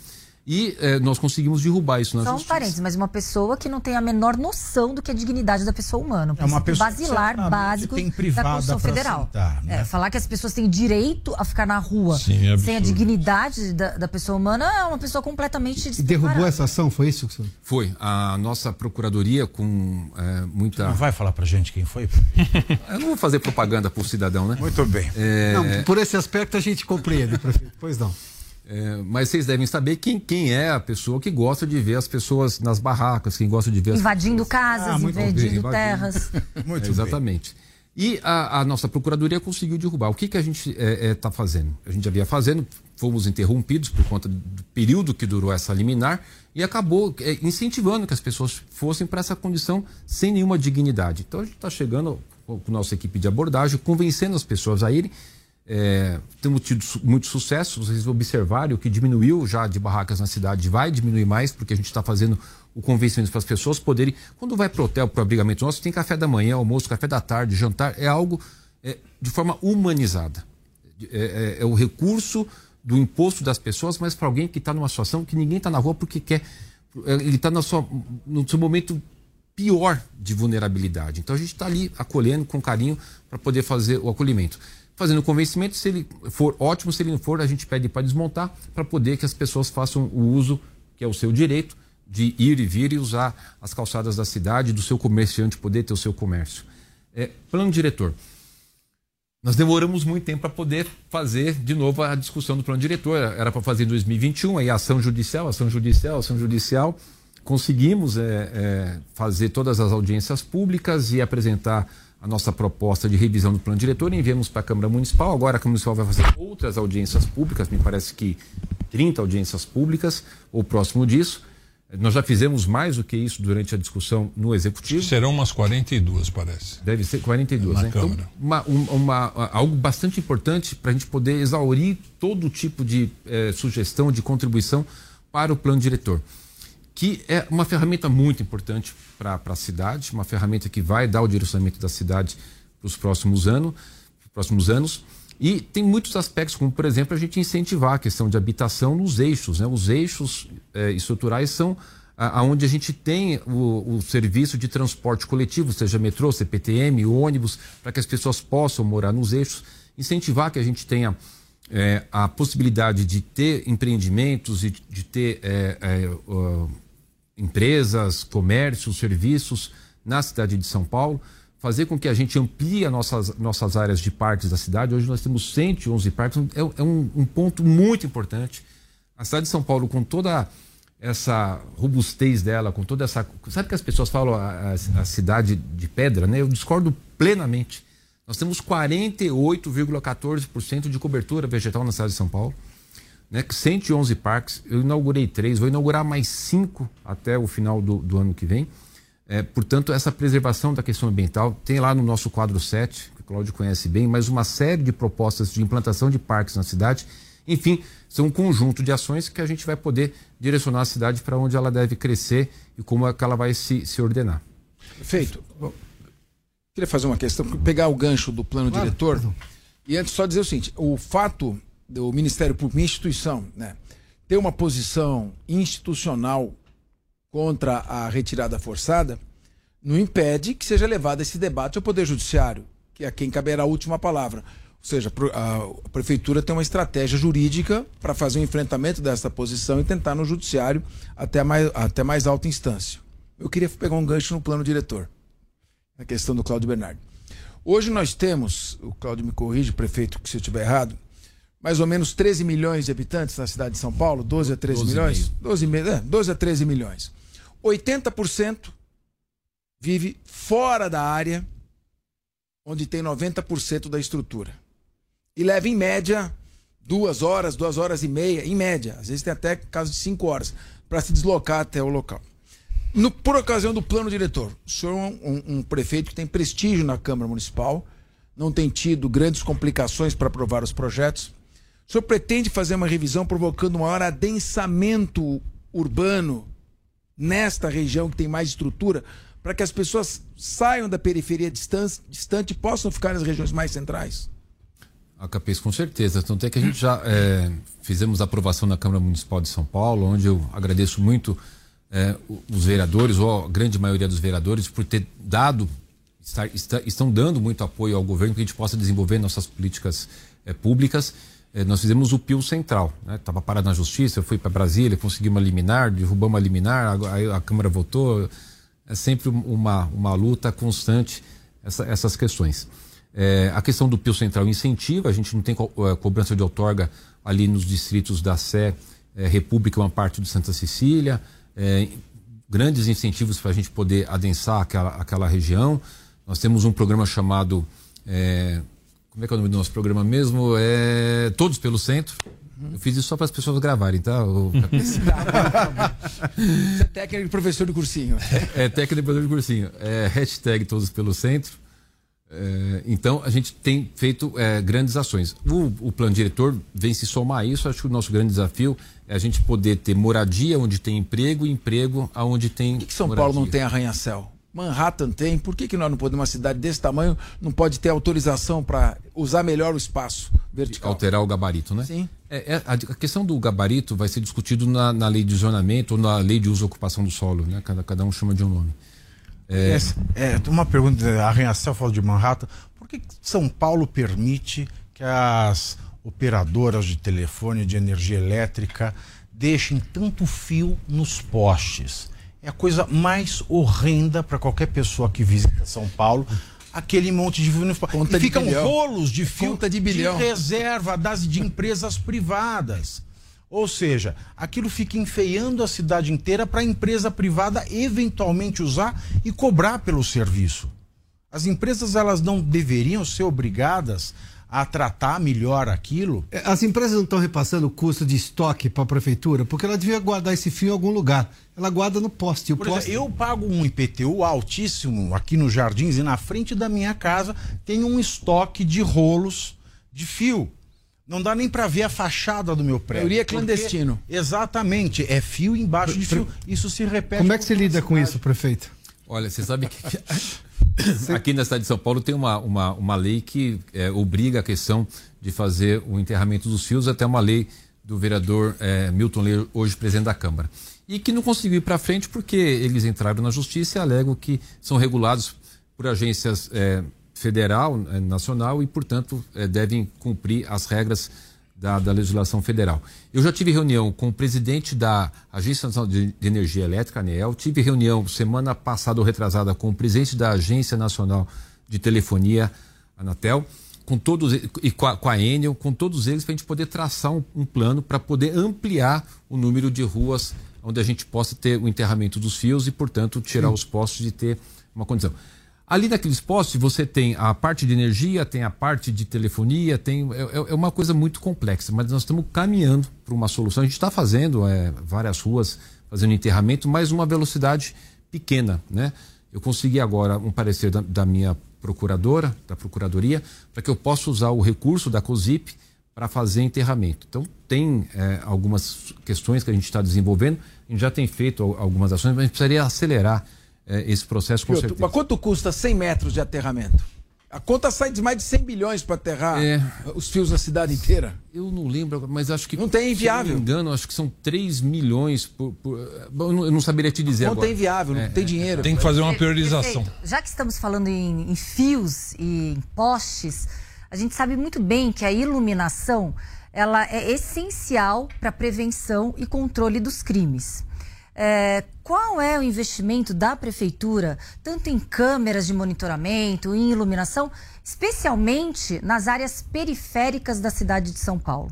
e é, nós conseguimos derrubar isso na Só um parênteses, mas uma pessoa que não tem a menor noção do que é a dignidade da pessoa humana. É uma pessoa basilar básico da Constituição Federal. Sentar, né? é, falar que as pessoas têm direito a ficar na rua Sim, é sem a dignidade da, da, pessoa humana é uma pessoa completamente E derrubou essa ação, foi isso? Senhor? Foi. A nossa procuradoria com é, muita... Você não vai falar pra gente quem foi? Eu não vou fazer propaganda pro cidadão, né? Muito bem. É, não, por esse aspecto a gente compreende, prefeito. Pois não. É, mas vocês devem saber quem, quem é a pessoa que gosta de ver as pessoas nas barracas, quem gosta de ver invadindo casas, ah, invadindo bem, terras. muito é, exatamente. Bem. E a, a, nossa procuradoria conseguiu derrubar. O que, que a gente está é, é, tá fazendo? A gente havia fazendo, fomos interrompidos por conta do período que durou essa liminar e acabou é, incentivando que as pessoas fossem para essa condição sem nenhuma dignidade. Então a gente está chegando com a nossa equipe de abordagem, convencendo as pessoas a irem é, temos tido muito sucesso, vocês observaram que diminuiu já de barracas na cidade, vai diminuir mais, porque a gente está fazendo o convencimento para as pessoas poderem. Quando vai para o hotel, para o abrigamento nosso, tem café da manhã, almoço, café da tarde, jantar, é algo é, de forma humanizada. É, é, é, o recurso do imposto das pessoas, mas para alguém que está numa situação que ninguém está na rua porque quer. É, ele está no seu momento pior de vulnerabilidade. Então a gente está ali acolhendo com carinho para poder fazer o acolhimento fazendo convencimento. Se ele for ótimo, se ele não for, a gente pede para desmontar para poder que as pessoas façam o uso, que é o seu direito, de ir e vir e usar as calçadas da cidade, do seu comerciante poder ter o seu comércio. É, plano diretor. Nós demoramos muito tempo para poder fazer de novo a discussão do plano diretor. Era para fazer em 2021, aí ação judicial, ação judicial, ação judicial. Conseguimos é, é, fazer todas as audiências públicas e apresentar a nossa proposta de revisão do plano diretor, enviamos para a Câmara Municipal. Agora a Câmara Municipal vai fazer outras audiências públicas, me parece que 30 audiências públicas, ou próximo disso. Nós já fizemos mais do que isso durante a discussão no Executivo. Serão umas 42, parece. Deve ser 42, Na né? Então, Câmara. Então, uma, uma, uma, algo bastante importante para a gente poder exaurir todo tipo de eh, sugestão, de contribuição para o plano diretor que é uma ferramenta muito importante para a cidade, uma ferramenta que vai dar o direcionamento da cidade para os próximos, ano, próximos anos. E tem muitos aspectos, como por exemplo a gente incentivar a questão de habitação nos eixos. Né? Os eixos é, estruturais são aonde a, a gente tem o, o, serviço de transporte coletivo, seja metrô, CPTM, ônibus, para que as pessoas possam morar nos eixos. Incentivar que a gente tenha é, a possibilidade de ter empreendimentos e de ter é, é, uh, empresas, comércios, serviços na cidade de São Paulo, fazer com que a gente amplie as nossas, nossas áreas de parques da cidade. Hoje nós temos 111 parques, é, é um, um, ponto muito importante. A cidade de São Paulo, com toda essa robustez dela, com toda essa. Sabe que as pessoas falam a, a, a cidade de pedra, né? Eu discordo plenamente. Nós temos 48,14% de cobertura vegetal na cidade de São Paulo né, 111 parques, eu inaugurei três, vou inaugurar mais cinco até o final do, do ano que vem. É, portanto, essa preservação da questão ambiental tem lá no nosso quadro 7, que o Cláudio conhece bem, mas uma série de propostas de implantação de parques na cidade. Enfim, são um conjunto de ações que a gente vai poder direcionar a cidade para onde ela deve crescer e como é que ela vai se, se ordenar. Feito. queria fazer uma questão, pegar o gancho do plano claro, diretor. E antes só dizer o seguinte: o fato do Ministério Público, minha instituição, né, ter uma posição institucional contra a retirada forçada, não impede que seja levado esse debate ao Poder Judiciário, que é quem caberá a última palavra. Ou seja, a prefeitura tem uma estratégia jurídica para fazer o um enfrentamento dessa posição e tentar no judiciário até mais, até mais alta instância. Eu queria pegar um gancho no plano diretor, na questão do Cláudio Bernardo. Hoje nós temos, o Cláudio me corrige, prefeito, que se eu estiver errado, mais ou menos 13 milhões de habitantes na cidade de São Paulo, 12 a 13 12 milhões? 12, é, 12 a 13 milhões. 80% vive fora da área onde tem 90% da estrutura. E leva em média duas horas, duas horas e meia, em média. Às vezes tem até caso de cinco horas para se deslocar até o local. No, por ocasião do plano diretor, o senhor é um, um, prefeito que tem prestígio na Câmara Municipal, não tem tido grandes complicações para aprovar os projetos. O senhor pretende fazer uma revisão provocando um maior adensamento urbano nesta região que tem mais estrutura, para que as pessoas saiam da periferia distante, e possam ficar nas regiões mais centrais? A Capês, com certeza. Tanto é que a gente já é, fizemos aprovação na Câmara Municipal de São Paulo, onde eu agradeço muito é, os vereadores, ou a grande maioria dos vereadores, por ter dado, estar, está, estão dando muito apoio ao governo para que a gente possa desenvolver nossas políticas é, públicas. É, nós fizemos o PIL Central, estava né? parado na Justiça, eu fui para Brasília, consegui uma liminar, derrubamos uma liminar, a, a, Câmara votou. É sempre uma, uma luta constante essa, essas questões. É, a questão do PIL Central incentiva, a gente não tem co é, cobrança de outorga ali nos distritos da Sé, é, República, uma parte de Santa Cecília, é, grandes incentivos para a gente poder adensar aquela, aquela região. Nós temos um programa chamado. Como é que é o nome do nosso programa mesmo? É Todos pelo Centro. Eu fiz isso só para as pessoas gravarem, tá? O... Você é técnico de professor de cursinho. É, é técnico de professor de cursinho. É hashtag Todos pelo Centro. É, então, a gente tem feito é, grandes ações. O, o, plano diretor vem se somar a isso. Acho que o nosso grande desafio é a gente poder ter moradia onde tem emprego e emprego aonde tem. Por que, que São moradia? Paulo não tem arranha-céu? Manhattan tem. Por que, que nós não podemos, uma cidade desse tamanho, não pode ter autorização para usar melhor o espaço vertical? Alterar o gabarito, né? Sim. É, é, a, questão do gabarito vai ser discutido na, na, lei de zonamento ou na lei de uso e ocupação do solo, né? Cada, cada um chama de um nome. É, é uma pergunta, arranha-céu fala de Manhattan. Por que São Paulo permite que as operadoras de telefone, de energia elétrica, deixem tanto fio nos postes? É a coisa mais horrenda para qualquer pessoa que visita São Paulo aquele monte de postes. e ficam bilhão. rolos de fio de, de, reserva das de empresas privadas. Ou seja, aquilo fica enfeiando a cidade inteira para a empresa privada eventualmente usar e cobrar pelo serviço. As empresas elas não deveriam ser obrigadas a tratar melhor aquilo. É, as empresas não estão repassando o custo de estoque para a prefeitura, porque ela devia guardar esse fio em algum lugar. Ela guarda no poste. O Por poste... Exemplo, eu pago um IPTU altíssimo aqui nos jardins e na frente da minha casa tem um estoque de rolos de fio. Não dá nem para ver a fachada do meu prédio. Teoria clandestino. Porque, exatamente, é fio embaixo de fio. Isso se repete. Como é que você lida com isso, prefeito? Olha, você sabe que aqui na cidade de São Paulo tem uma, uma, uma lei que é, obriga a questão de fazer o enterramento dos fios, até uma lei do vereador é, Milton Leir, hoje presidente da Câmara. E que não conseguiu ir para frente porque eles entraram na justiça e alegam que são regulados por agências é, federal, eh, nacional e, portanto, eh, devem cumprir as regras da, da, legislação federal. Eu já tive reunião com o presidente da Agência Nacional de, Energia Elétrica, ANEEL, tive reunião semana passada ou retrasada com o presidente da Agência Nacional de Telefonia, Anatel, com todos e com a, com a Enel, com todos eles, para a gente poder traçar um, um plano para poder ampliar o número de ruas onde a gente possa ter o enterramento dos fios e, portanto, tirar Sim. os postos de ter uma condição. Ali naqueles postes você tem a parte de energia, tem a parte de telefonia, tem é, é, é uma coisa muito complexa, mas nós estamos caminhando para uma solução. A gente está fazendo é, várias ruas, fazendo enterramento, mas uma velocidade pequena, né? Eu consegui agora um parecer da, da minha procuradora, da procuradoria, para que eu possa usar o recurso da COSIP para fazer enterramento. Então tem é, algumas questões que a gente está desenvolvendo, a gente já tem feito algumas ações, mas a gente precisaria acelerar é, esse processo com certeza. Mas quanto custa 100 metros de aterramento? A conta sai de mais de 100 bilhões para aterrar é, os fios da cidade inteira. Eu não lembro, mas acho que. Não tem inviável. Se não me engano, acho que são 3 milhões por. por eu, não, eu, não, saberia te dizer não agora. Não tem inviável, não é, tem dinheiro. Tem que fazer uma priorização. Perfeito. Já que estamos falando em, em fios e em postes, a gente sabe muito bem que a iluminação ela é essencial para a prevenção e controle dos crimes. É, qual é o investimento da prefeitura, tanto em câmeras de monitoramento, em iluminação, especialmente nas áreas periféricas da cidade de São Paulo?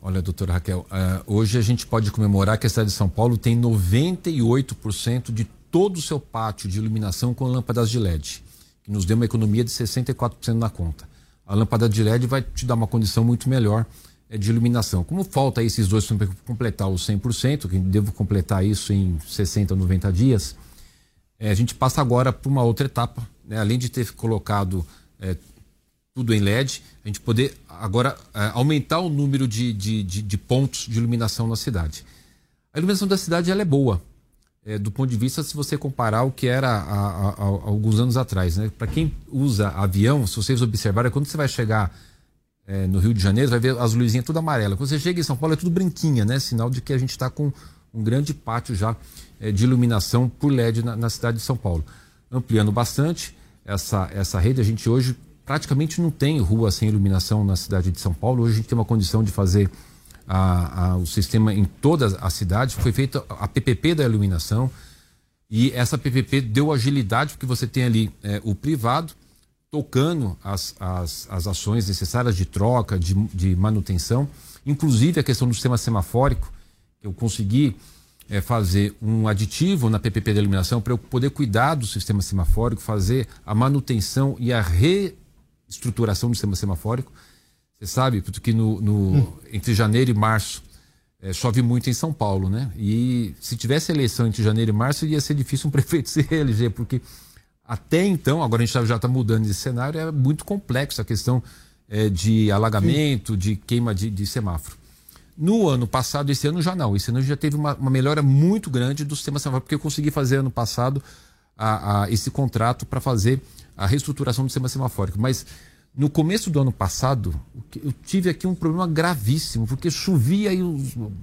Olha, doutora Raquel, uh, hoje a gente pode comemorar que a cidade de São Paulo tem 98% de todo o seu pátio de iluminação com lâmpadas de LED, que nos deu uma economia de 64% na conta. A lâmpada de LED vai te dar uma condição muito melhor de iluminação. Como falta esses dois para completar os 100%, que devo completar isso em 60 ou 90 dias, é, a gente passa agora para uma outra etapa. Né? Além de ter colocado é, tudo em LED, a gente poder agora é, aumentar o número de, de, de, de, pontos de iluminação na cidade. A iluminação da cidade ela é boa, é, do ponto de vista se você comparar o que era há, há, há alguns anos atrás. Né? Para quem usa avião, se vocês observarem, quando você vai chegar é, no Rio de Janeiro, vai ver as luzinhas tudo amarela. Quando você chega em São Paulo é tudo branquinha, né? Sinal de que a gente está com um grande pátio já é, de iluminação por LED na, na, cidade de São Paulo. Ampliando bastante essa, essa rede, a gente hoje praticamente não tem rua sem iluminação na cidade de São Paulo. Hoje a gente tem uma condição de fazer a, a, o sistema em toda a cidade. Foi feita a PPP da iluminação e essa PPP deu agilidade porque você tem ali é, o privado tocando as, as, as ações necessárias de troca, de, de manutenção, inclusive a questão do sistema semafórico, eu consegui é, fazer um aditivo na PPP da iluminação para eu poder cuidar do sistema semafórico, fazer a manutenção e a reestruturação do sistema semafórico. Você sabe que no, no hum. entre janeiro e março é, chove muito em São Paulo, né? E se tivesse eleição entre janeiro e março, ia ser difícil um prefeito se reeleger, porque até então, agora a gente já está mudando de cenário, é muito complexo a questão é, de alagamento, Sim. de queima de, de, semáforo. No ano passado, esse ano já não. Esse ano já teve uma, uma melhora muito grande do sistema semáforo, porque eu consegui fazer ano passado a, a esse contrato para fazer a reestruturação do sistema semafórico. Mas no começo do ano passado, eu tive aqui um problema gravíssimo, porque chovia e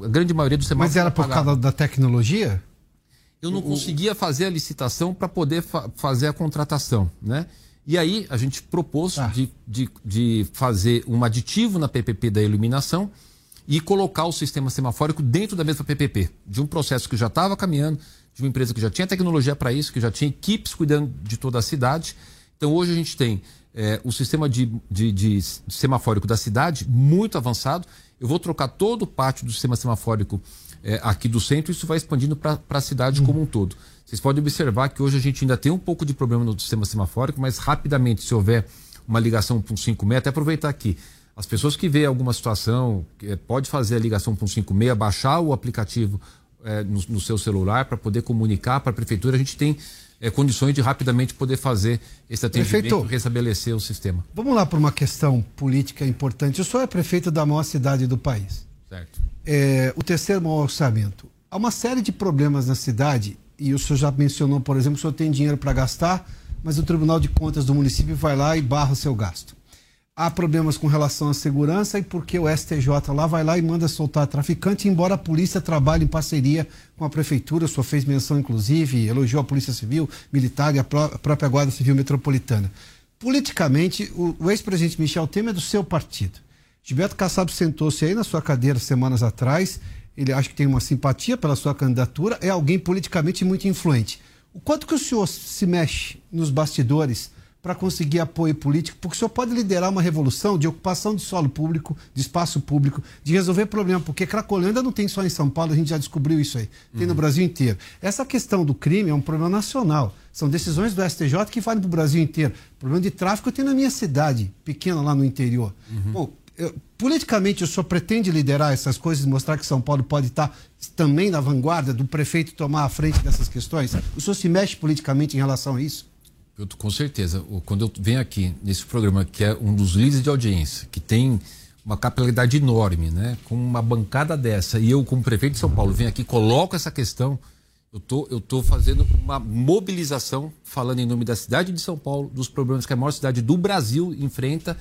a grande maioria dos semáforos. Mas era por causa da tecnologia? Eu não conseguia fazer a licitação para poder fa fazer a contratação, né? E aí a gente propôs ah. de, de, de fazer um aditivo na PPP da iluminação e colocar o sistema semafórico dentro da mesma PPP, de um processo que já estava caminhando, de uma empresa que já tinha tecnologia para isso, que já tinha equipes cuidando de toda a cidade. Então hoje a gente tem é, o sistema de, de, de semafórico da cidade muito avançado. Eu vou trocar todo o pátio do sistema semafórico é, aqui do centro, isso vai expandindo para a cidade como um todo. Vocês podem observar que hoje a gente ainda tem um pouco de problema no sistema semafórico, mas rapidamente, se houver uma ligação para um 56, até aproveitar aqui. As pessoas que veem alguma situação, é, pode fazer a ligação para um 56, baixar o aplicativo é, no, no, seu celular para poder comunicar para a prefeitura. A gente tem é, condições de rapidamente poder fazer esse atendimento e restabelecer o sistema. Vamos lá para uma questão política importante. O senhor é prefeito da maior cidade do país. Certo. É, o terceiro maior orçamento. Há uma série de problemas na cidade, e o senhor já mencionou, por exemplo, o senhor tem dinheiro para gastar, mas o Tribunal de Contas do município vai lá e barra o seu gasto. Há problemas com relação à segurança e porque o STJ lá vai lá e manda soltar traficante, embora a polícia trabalhe em parceria com a prefeitura, o senhor fez menção, inclusive, elogiou a Polícia Civil, Militar e a, pró a própria Guarda Civil Metropolitana. Politicamente, o, o ex-presidente Michel Temer é do seu partido. Gilberto Kassab sentou-se aí na sua cadeira semanas atrás. Ele acha que tem uma simpatia pela sua candidatura, é alguém politicamente muito influente. O quanto que o senhor se mexe nos bastidores para conseguir apoio político? Porque o senhor pode liderar uma revolução de ocupação de solo público, de espaço público, de resolver problema, porque Cracolândia não tem só em São Paulo, a gente já descobriu isso aí, tem uhum. no Brasil inteiro. Essa questão do crime é um problema nacional. São decisões do STJ que valem para o Brasil inteiro. O problema de tráfico tem na minha cidade, pequena lá no interior. Uhum. Bom, politicamente o senhor pretende liderar essas coisas e mostrar que São Paulo pode estar também na vanguarda do prefeito tomar a frente dessas questões? O senhor se mexe politicamente em relação a isso? Eu, com certeza. Quando eu venho aqui nesse programa, que é um dos líderes de audiência, que tem uma capilaridade enorme, né? Com uma bancada dessa, e eu, como prefeito de São Paulo, venho aqui coloco essa questão, eu tô, eu tô fazendo uma mobilização, falando em nome da cidade de São Paulo, dos problemas que a maior cidade do Brasil enfrenta.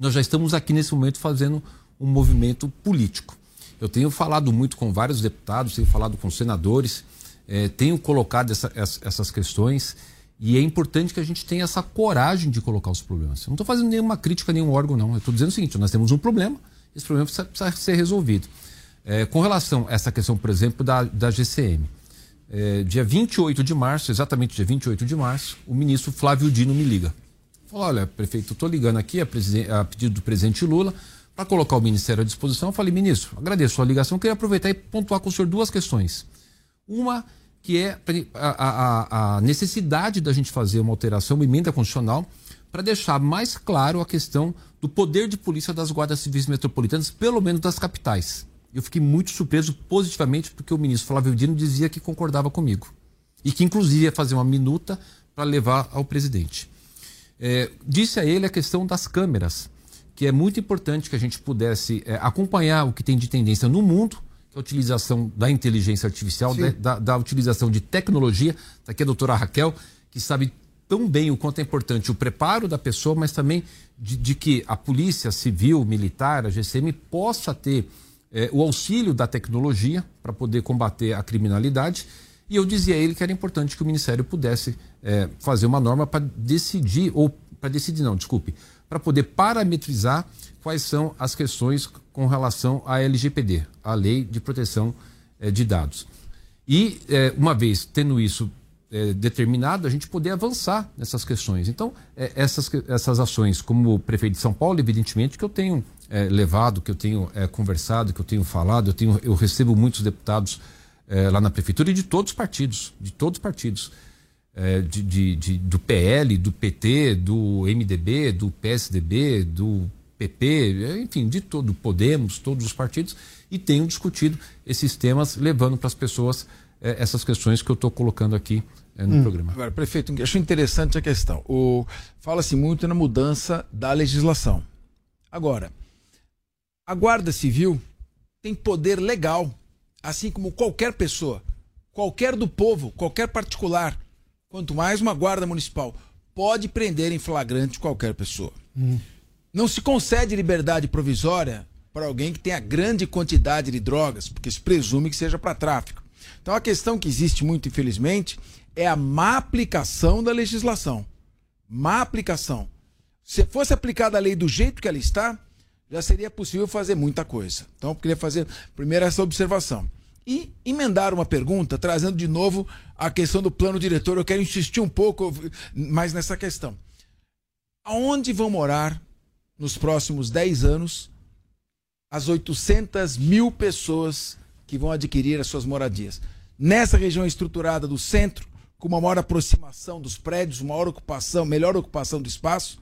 Nós já estamos aqui nesse momento fazendo um movimento político. Eu tenho falado muito com vários deputados, tenho falado com senadores, eh, tenho colocado essa, essas questões e é importante que a gente tenha essa coragem de colocar os problemas. Eu não estou fazendo nenhuma crítica a nenhum órgão, não. Eu estou dizendo o seguinte: nós temos um problema, esse problema precisa, precisa ser resolvido. É, com relação a essa questão, por exemplo, da, da GCM. É, dia 28 de março, exatamente dia 28 de março, o ministro Flávio Dino me liga. Falou: olha, prefeito, estou ligando aqui a, a, pedido do presidente Lula para colocar o ministério à disposição. Eu falei, ministro, agradeço a sua ligação, queria aproveitar e pontuar com o senhor duas questões. Uma, que é a, a, a necessidade da gente fazer uma alteração, uma emenda constitucional, para deixar mais claro a questão do poder de polícia das guardas civis metropolitanas, pelo menos das capitais. Eu fiquei muito surpreso positivamente porque o ministro Flávio Dino dizia que concordava comigo. E que, inclusive, ia fazer uma minuta para levar ao presidente. É, disse a ele a questão das câmeras, que é muito importante que a gente pudesse é, acompanhar o que tem de tendência no mundo, que é a utilização da inteligência artificial, da, da, da, utilização de tecnologia. Está aqui a doutora Raquel, que sabe tão bem o quanto é importante o preparo da pessoa, mas também de, de que a polícia civil, militar, a GCM possa ter é, o auxílio da tecnologia para poder combater a criminalidade. E eu dizia a ele que era importante que o Ministério pudesse é, fazer uma norma para decidir, ou para decidir, não, desculpe, para poder parametrizar quais são as questões com relação à LGPD, a Lei de Proteção é, de Dados. E, é, uma vez tendo isso é, determinado, a gente poder avançar nessas questões. Então, é, essas, essas ações, como prefeito de São Paulo, evidentemente que eu tenho é, levado, que eu tenho conversado, que eu tenho falado. Eu, tenho, eu recebo muitos deputados é, lá na prefeitura e de todos os partidos, de todos os partidos. É, de, de, de, do PL, do PT, do MDB, do PSDB, do PP, enfim, de todo, Podemos, todos os partidos, e tenho discutido esses temas, levando para as pessoas é, essas questões que eu estou colocando aqui é, no hum. programa. Agora, prefeito, acho interessante a questão. Fala-se muito na mudança da legislação. Agora, a Guarda Civil tem poder legal, assim como qualquer pessoa, qualquer do povo, qualquer particular, quanto mais uma guarda municipal, pode prender em flagrante qualquer pessoa. Hum. Não se concede liberdade provisória para alguém que tenha grande quantidade de drogas, porque se presume que seja para tráfico. Então a questão que existe muito, infelizmente, é a má aplicação da legislação. Má aplicação. Se fosse aplicada a lei do jeito que ela está, já seria possível fazer muita coisa. Então, eu queria fazer primeiro essa observação. E emendar uma pergunta, trazendo de novo a questão do plano diretor. Eu quero insistir um pouco mais nessa questão. Aonde vão morar, nos próximos 10 anos, as 800 mil pessoas que vão adquirir as suas moradias? Nessa região estruturada do centro, com uma maior aproximação dos prédios, uma maior ocupação, melhor ocupação do espaço,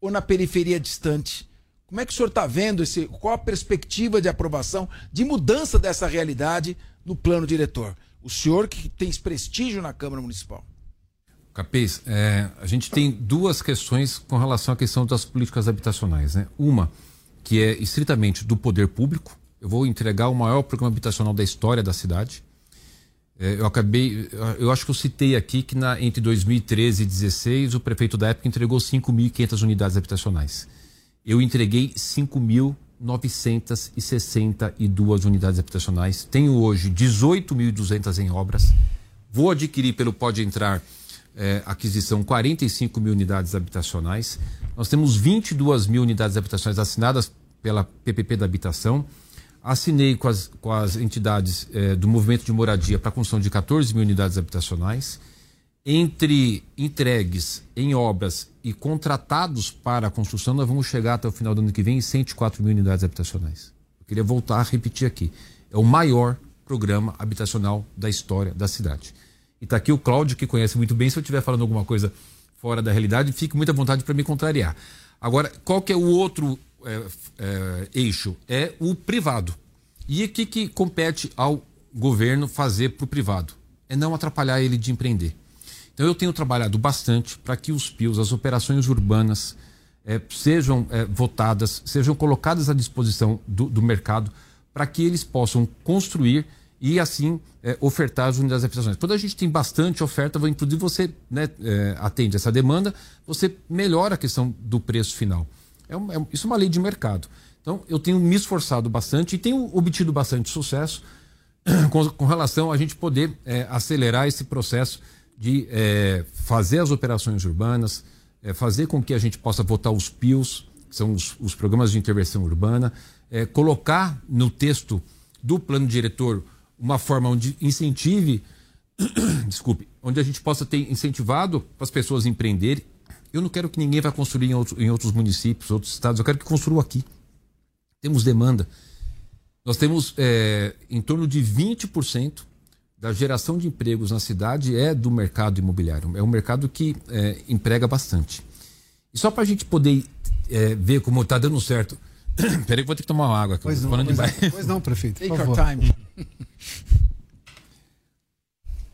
ou na periferia distante, como é que o senhor está vendo esse? Qual a perspectiva de aprovação, de mudança dessa realidade no plano diretor? O senhor que tem esse prestígio na Câmara Municipal. Capês, é, a gente tem duas questões com relação à questão das políticas habitacionais. Né? Uma, que é estritamente do poder público. Eu vou entregar o maior programa habitacional da história da cidade. É, eu acabei, eu acho que eu citei aqui que na, entre 2013 e 2016 o prefeito da época entregou 5.500 unidades habitacionais eu entreguei 5.962 unidades habitacionais. Tenho hoje 18.200 em obras. Vou adquirir pelo Pode Entrar é, aquisição 45 mil unidades habitacionais. Nós temos 22 mil unidades habitacionais assinadas pela PPP da Habitação. Assinei com as, com as entidades é, do movimento de moradia para a construção de 14 mil unidades habitacionais entre entregues em obras e contratados para a construção, nós vamos chegar até o final do ano que vem em 104 mil unidades habitacionais. Eu queria voltar a repetir aqui. É o maior programa habitacional da história da cidade. E está aqui o Cláudio, que conhece muito bem. Se eu estiver falando alguma coisa fora da realidade, fique muita vontade para me contrariar. Agora, qual que é o outro é, é, eixo? É o privado. E o que, que compete ao governo fazer para o privado? É não atrapalhar ele de empreender. Então eu tenho trabalhado bastante para que os PIOs, as operações urbanas, é, sejam é, votadas, sejam colocadas à disposição do, do mercado para que eles possam construir e assim é, ofertar as unidades de habitações. Quando a gente tem bastante oferta, inclusive você né, é, atende essa demanda, você melhora a questão do preço final. É, uma, é, isso é uma lei de mercado. Então, eu tenho me esforçado bastante e tenho obtido bastante sucesso com, com relação a gente poder é, acelerar esse processo de é, fazer as operações urbanas, é, fazer com que a gente possa votar os PIOs, que são os, os programas de intervenção urbana, colocar no texto do plano diretor uma forma onde incentive, desculpe, onde a gente possa ter incentivado as pessoas empreenderem. Eu não quero que ninguém vá construir em, outro, em outros municípios, outros estados, eu quero que construa aqui. Temos demanda. Nós temos é, em torno de 20% da geração de empregos na cidade é do mercado imobiliário. É um mercado que é, emprega bastante. E só para a gente poder é, ver como está dando certo. Peraí que vou ter que tomar uma água. Pois não, pois, não, pois não, prefeito. Take your time.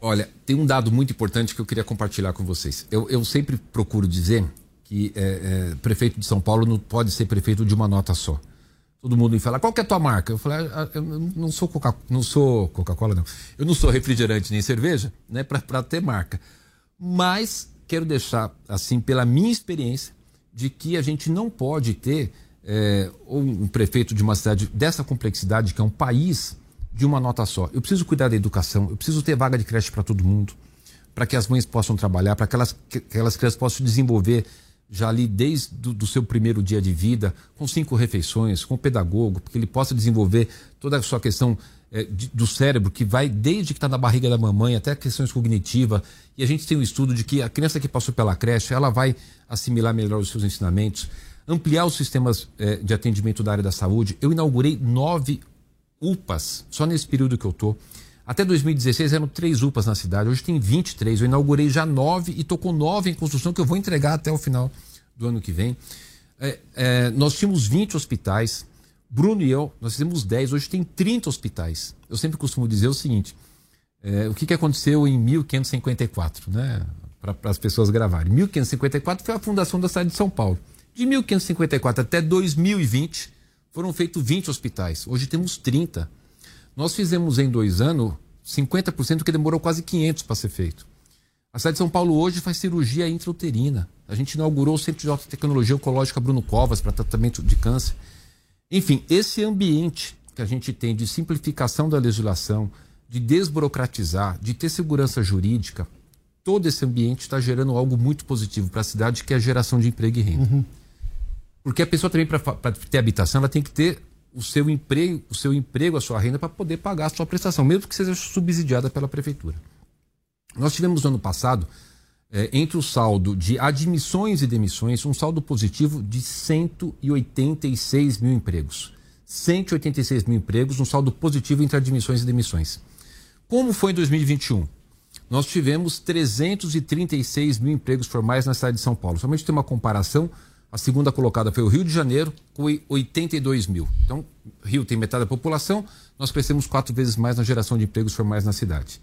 Olha, tem um dado muito importante que eu queria compartilhar com vocês. Eu, eu sempre procuro dizer que é, é, prefeito de São Paulo não pode ser prefeito de uma nota só. Todo mundo me fala, qual que é a tua marca? Eu falei, ah, eu não sou Coca, não sou Coca-Cola, não. Eu não sou refrigerante nem cerveja, né, para ter marca. Mas quero deixar, assim, pela minha experiência, de que a gente não pode ter é, um prefeito de uma cidade dessa complexidade, que é um país de uma nota só. Eu preciso cuidar da educação, eu preciso ter vaga de creche para todo mundo, para que as mães possam trabalhar, para que, elas, que aquelas crianças possam desenvolver já ali desde do, seu primeiro dia de vida, com cinco refeições, com o pedagogo, porque ele possa desenvolver toda a sua questão é, de, do cérebro, que vai desde que está na barriga da mamãe até questões cognitivas. E a gente tem um estudo de que a criança que passou pela creche, ela vai assimilar melhor os seus ensinamentos, ampliar os sistemas é, de atendimento da área da saúde. Eu inaugurei nove UPAs, só nesse período que eu tô. Até 2016 eram três UPAs na cidade, hoje tem 23. Eu inaugurei já nove e estou com nove em construção que eu vou entregar até o final do ano que vem. É, é, nós tínhamos 20 hospitais, Bruno e eu, nós fizemos 10, hoje tem 30 hospitais. Eu sempre costumo dizer o seguinte: é, o que, que aconteceu em 1554, né? Para as pessoas gravarem. 1554 foi a fundação da cidade de São Paulo. De 1554 até 2020, foram feitos 20 hospitais. Hoje temos 30. Nós fizemos em dois anos 50% que demorou quase 500 para ser feito. A cidade de São Paulo hoje faz cirurgia intrauterina. A gente inaugurou o Centro de Alta Tecnologia Oncológica Bruno Covas para tratamento de câncer. Enfim, esse ambiente que a gente tem de simplificação da legislação, de desburocratizar, de ter segurança jurídica, todo esse ambiente está gerando algo muito positivo para a cidade, que é a geração de emprego e renda. Uhum. Porque a pessoa também, para ter habitação, ela tem que ter o seu emprego, o seu emprego, a sua renda para poder pagar a sua prestação, mesmo que seja subsidiada pela prefeitura. Nós tivemos no ano passado, é, entre o saldo de admissões e demissões, um saldo positivo de 186 mil empregos. 186 mil empregos, um saldo positivo entre admissões e demissões. Como foi em 2021? Nós tivemos 336 mil empregos formais na cidade de São Paulo. Somente tem uma comparação a segunda colocada foi o Rio de Janeiro, com 82 mil. Então, Rio tem metade da população, nós crescemos quatro vezes mais na geração de empregos formais na cidade.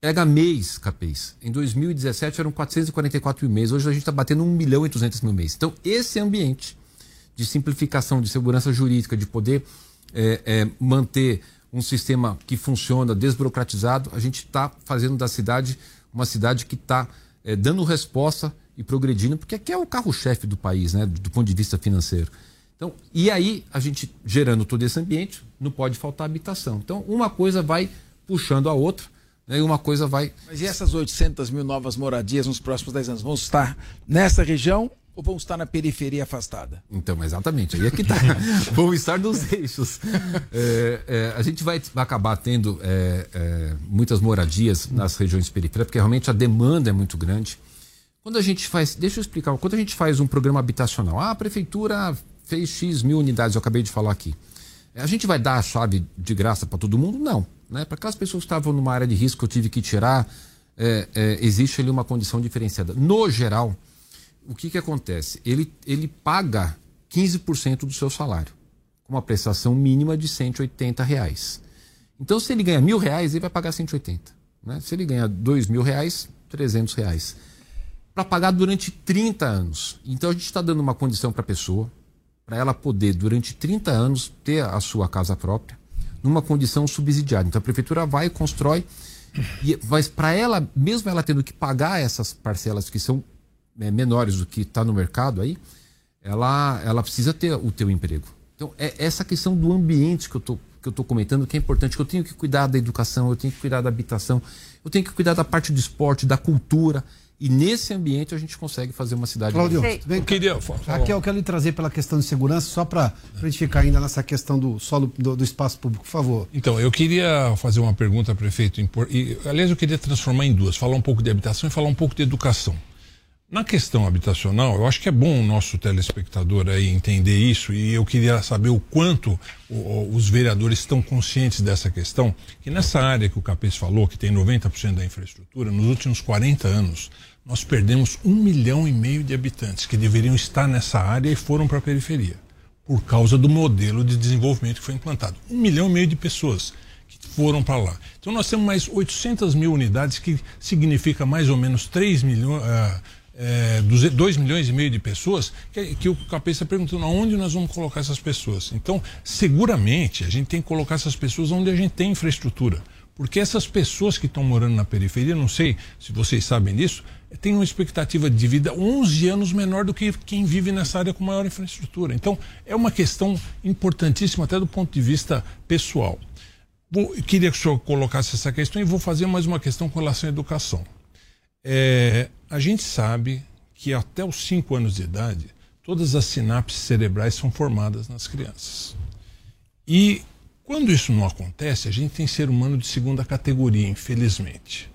Pega mês, capês. Em 2017 eram 444 mil mês, hoje a gente está batendo 1 milhão e 200 mil mês. Então, esse ambiente de simplificação, de segurança jurídica, de poder é, é, manter um sistema que funciona, desburocratizado, a gente está fazendo da cidade uma cidade que está é, dando resposta e progredindo, porque aqui é o carro-chefe do país, né, do ponto de vista financeiro. Então, e aí, a gente gerando todo esse ambiente, não pode faltar habitação. Então, uma coisa vai puxando a outra, né, e uma coisa vai. Mas e essas 800 mil novas moradias nos próximos 10 anos? Vão estar nessa região ou vão estar na periferia afastada? Então, exatamente, aí é que está. vão estar nos eixos. É, é, a gente vai acabar tendo é, é, muitas moradias nas regiões periféricas, porque realmente a demanda é muito grande. Quando a gente faz, deixa eu explicar, quando a gente faz um programa habitacional, ah, a prefeitura fez X mil unidades, eu acabei de falar aqui. A gente vai dar a chave de graça para todo mundo? Não. Né? Para aquelas pessoas que estavam numa área de risco eu tive que tirar, é, é, existe ali uma condição diferenciada. No geral, o que, que acontece? Ele, ele paga 15% do seu salário, com uma prestação mínima de 180 reais. Então, se ele ganha mil reais, ele vai pagar 180. Né? Se ele ganha dois mil reais, 300 reais para pagar durante 30 anos. Então a gente está dando uma condição para a pessoa, para ela poder, durante 30 anos, ter a sua casa própria. numa condição subsidiada. Então a prefeitura vai e constrói, e, mas para ela, mesmo ela tendo que pagar essas parcelas que são é, menores do que está no mercado aí, ela, ela precisa ter o teu emprego. Então é essa questão do ambiente que eu tô, que eu estou comentando que é importante, que eu tenho que cuidar da educação, eu tenho que cuidar da habitação, eu tenho que cuidar da parte do esporte, da cultura. E nesse ambiente a gente consegue fazer uma cidade. Claudio, vem, eu queria falar. Raquel, eu quero lhe trazer pela questão de segurança, só para a gente ficar ainda nessa questão do solo do, do, espaço público, por favor. Então, eu queria fazer uma pergunta, prefeito. E, aliás, eu queria transformar em duas: falar um pouco de habitação e falar um pouco de educação. Na questão habitacional, eu acho que é bom o nosso telespectador aí entender isso e eu queria saber o quanto o, os vereadores estão conscientes dessa questão, que nessa área que o Capês falou, que tem 90% da infraestrutura, nos últimos 40 anos, nós perdemos um milhão e meio de habitantes que deveriam estar nessa área e foram para a periferia, por causa do modelo de desenvolvimento que foi implantado. Um milhão e meio de pessoas que foram para lá. Então nós temos mais 800 mil unidades, que significa mais ou menos 3 milhões... Uh, é, 2 milhões e meio de pessoas, que, que o está perguntando aonde nós vamos colocar essas pessoas. Então, seguramente, a gente tem que colocar essas pessoas onde a gente tem infraestrutura. Porque essas pessoas que estão morando na periferia, não sei se vocês sabem disso, têm uma expectativa de vida 11 anos menor do que quem vive nessa área com maior infraestrutura. Então, é uma questão importantíssima até do ponto de vista pessoal. Queria que o senhor colocasse essa questão e vou fazer mais uma questão com relação à educação. É, a gente sabe que até os 5 anos de idade, todas as sinapses cerebrais são formadas nas crianças. E quando isso não acontece, a gente tem ser humano de segunda categoria, infelizmente.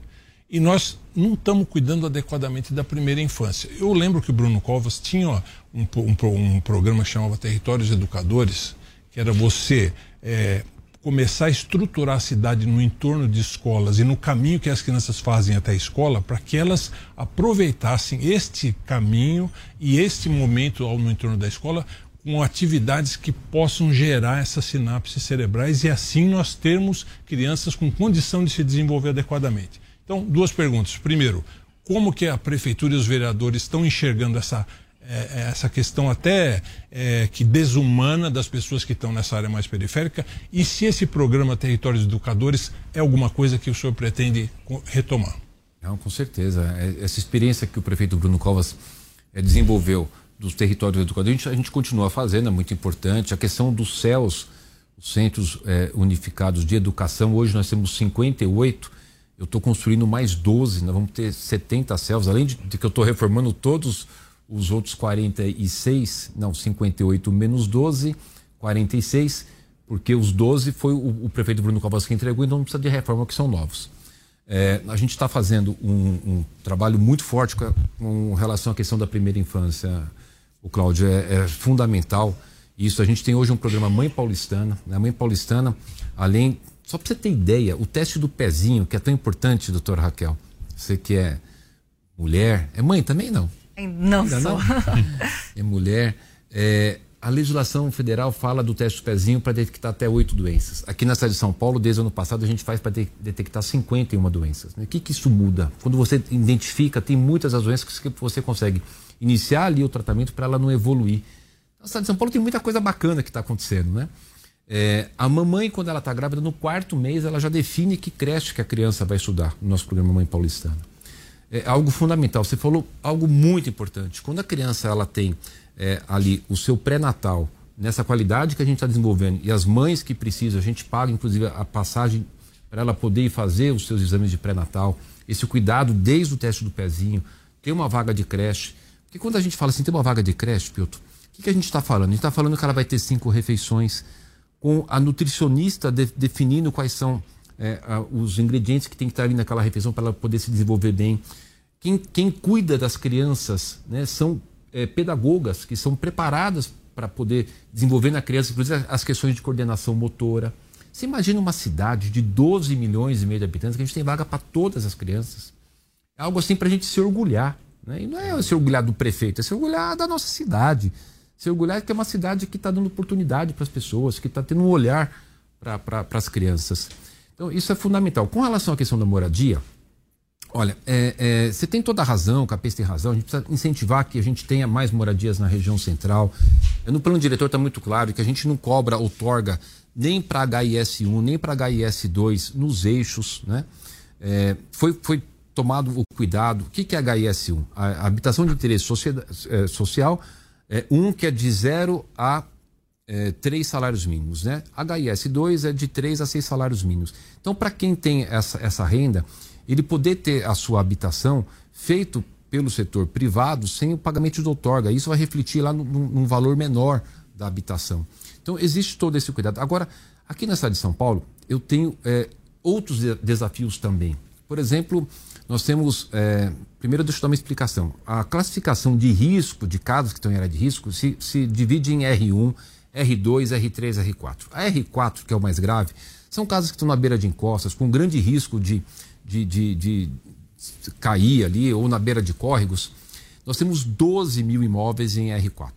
E nós não estamos cuidando adequadamente da primeira infância. Eu lembro que o Bruno Covas tinha um, um, um programa que chamava Territórios Educadores, que era você é, começar a estruturar a cidade no entorno de escolas e no caminho que as crianças fazem até a escola, para que elas aproveitassem este caminho e este momento no entorno da escola com atividades que possam gerar essas sinapses cerebrais e assim nós termos crianças com condição de se desenvolver adequadamente. Então, duas perguntas. Primeiro, como que a prefeitura e os vereadores estão enxergando essa é, é, essa questão até é, que desumana das pessoas que estão nessa área mais periférica e se esse programa Territórios Educadores é alguma coisa que o senhor pretende retomar. Não, com certeza. É, essa experiência que o prefeito Bruno Covas desenvolveu dos territórios educadores, a gente, a gente continua fazendo, é muito importante. A questão dos CELS, os Centros Unificados de Educação, hoje nós temos 58 eu estou construindo mais 12, nós vamos ter 70 CELS, além de, de que eu estou reformando todos os outros 46, não, 58 menos 12, 46, porque os 12 foi o, o prefeito Bruno Covas que entregou, então não precisa de reforma, que são novos. É, a gente está fazendo um, um, trabalho muito forte com, com, relação à questão da primeira infância. O Cláudio é, é, fundamental. Isso a gente tem hoje um programa Mãe Paulistana. A Mãe Paulistana, além, só para você ter ideia, o teste do pezinho que é tão importante, doutora Raquel. Você que é mulher, é mãe também não? Não Ainda sou. Não? é mulher. É, a legislação federal fala do teste do pezinho para detectar até oito doenças. Aqui na cidade de São Paulo, desde o ano passado, a gente faz para de detectar 51 doenças. Né? O que, que isso muda? Quando você identifica, tem muitas as doenças que você consegue iniciar ali o tratamento para ela não evoluir. Na cidade de São Paulo tem muita coisa bacana que está acontecendo, né? É, a mamãe, quando ela está grávida, no quarto mês, ela já define que creche que a criança vai estudar no nosso programa Mãe Paulistana é algo fundamental. Você falou algo muito importante. Quando a criança ela tem é, ali o seu pré-natal, nessa qualidade que a gente está desenvolvendo, e as mães que precisam, a gente paga inclusive a passagem para ela poder fazer os seus exames de pré-natal, esse cuidado desde o teste do pezinho, ter uma vaga de creche. Porque quando a gente fala assim, tem uma vaga de creche, Piotr, o que, que a gente está falando? A gente está falando que ela vai ter cinco refeições, com a nutricionista de, definindo quais são é, os ingredientes que tem que estar ali naquela refeição para ela poder se desenvolver bem. Quem, quem cuida das crianças né, são é, pedagogas que são preparadas para poder desenvolver na criança, inclusive as questões de coordenação motora. Você imagina uma cidade de 12 milhões e meio de habitantes que a gente tem vaga para todas as crianças. É algo assim para a gente se orgulhar. Né? E não é se orgulhar do prefeito, é se orgulhar da nossa cidade. Se orgulhar que é uma cidade que está dando oportunidade para as pessoas, que está tendo um olhar para pra, as crianças. Então, isso é fundamental. Com relação à questão da moradia, Olha, é, é, você tem toda a razão, o Capês tem razão, a gente precisa incentivar que a gente tenha mais moradias na região central. No plano diretor está muito claro que a gente não cobra outorga nem para HIS1, nem para HIS2 nos eixos. Né? É, foi, foi tomado o cuidado. O que, que é HIS1? A, habitação de interesse é, social, é, um que é de zero a é, três salários mínimos. Né? HIS2 é de três a seis salários mínimos. Então, para quem tem essa, essa renda ele poder ter a sua habitação feito pelo setor privado sem o pagamento de outorga. Isso vai refletir lá num, valor menor da habitação. Então, existe todo esse cuidado. Agora, aqui na cidade de São Paulo, eu tenho é, outros desafios também. Por exemplo, nós temos. É, primeiro, deixa eu dar uma explicação. A classificação de risco de casos que estão em área de risco se, se divide em R1, R2, R3, R4. A R4, que é o mais grave, são casos que estão na beira de encostas, com grande risco de de, de, de cair ali ou na beira de córregos, nós temos 12 mil imóveis em R4.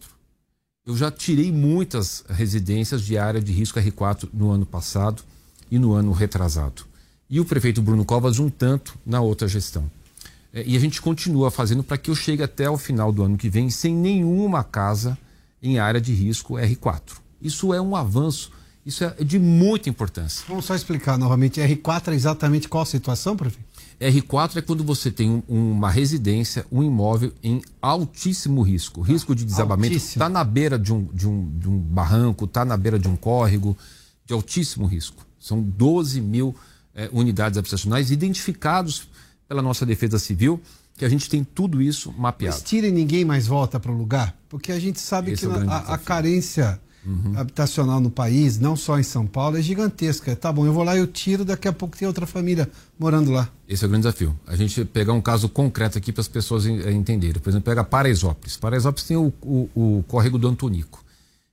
Eu já tirei muitas residências de área de risco R4 no ano passado e no ano retrasado. E o prefeito Bruno Covas um tanto na outra gestão. É, e a gente continua fazendo para que eu chegue até o final do ano que vem sem nenhuma casa em área de risco R4. Isso é um avanço isso é de muita importância. Vamos só explicar novamente. R4 é exatamente qual a situação, prefeito? R4 é quando você tem um, uma residência, um imóvel em altíssimo risco. Risco de desabamento. Está na beira de um, de, um, de um barranco, está na beira de um córrego, de altíssimo risco. São 12 mil é, unidades habitacionais identificados pela nossa Defesa Civil, que a gente tem tudo isso mapeado. Mas tira e ninguém mais volta para o lugar? Porque a gente sabe Esse que é a, a carência uhum. habitacional no país, não só em São Paulo, é gigantesca. Tá bom, eu vou lá, eu tiro, daqui a pouco tem outra família morando lá. Esse é o grande desafio. A gente pegar um caso concreto aqui para as pessoas eh, entenderem. Por exemplo, pega Paraisópolis. Paraisópolis tem o, o, o córrego do Antonico.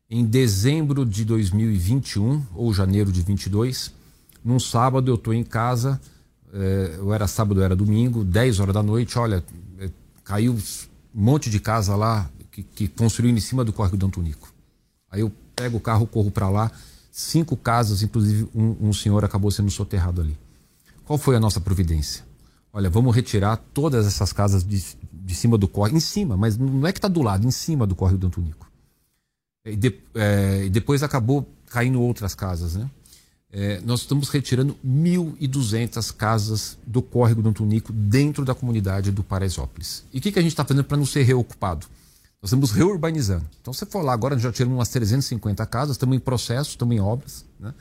Em dezembro de 2021, ou janeiro de 22, num sábado eu estou em casa, é, eu era sábado, eu era domingo, 10 horas da noite, olha, é, caiu um monte de casa lá que, que construiu em cima do córrego do Antonico. Aí eu pego o carro, corro para lá. Cinco casas, inclusive um, um senhor acabou sendo soterrado ali. Qual foi a nossa providência? Olha, vamos retirar todas essas casas de, de cima do córrego, em cima, mas não é que está do lado, em cima do córrego do Antonico. E, de, é, e depois acabou caindo outras casas, né? É, nós estamos retirando 1.200 casas do córrego do Antonico dentro da comunidade do Paraisópolis. E o que, que a gente está fazendo para não ser reocupado? Nós estamos reurbanizando. Então, você for lá agora, já tiramos umas 350 casas, estamos em processo, estamos em obras. Né?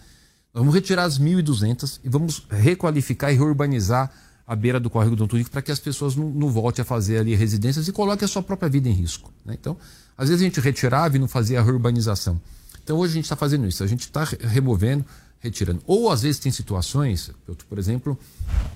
Nós vamos retirar as 1.200 e vamos requalificar e reurbanizar a beira do córrego do Antônio para que as pessoas não, não voltem a fazer ali residências e coloquem a sua própria vida em risco. Né? Então, às vezes a gente retirava e não fazia a reurbanização. Então, hoje a gente está fazendo isso. A gente está removendo, retirando. Ou às vezes tem situações, por exemplo,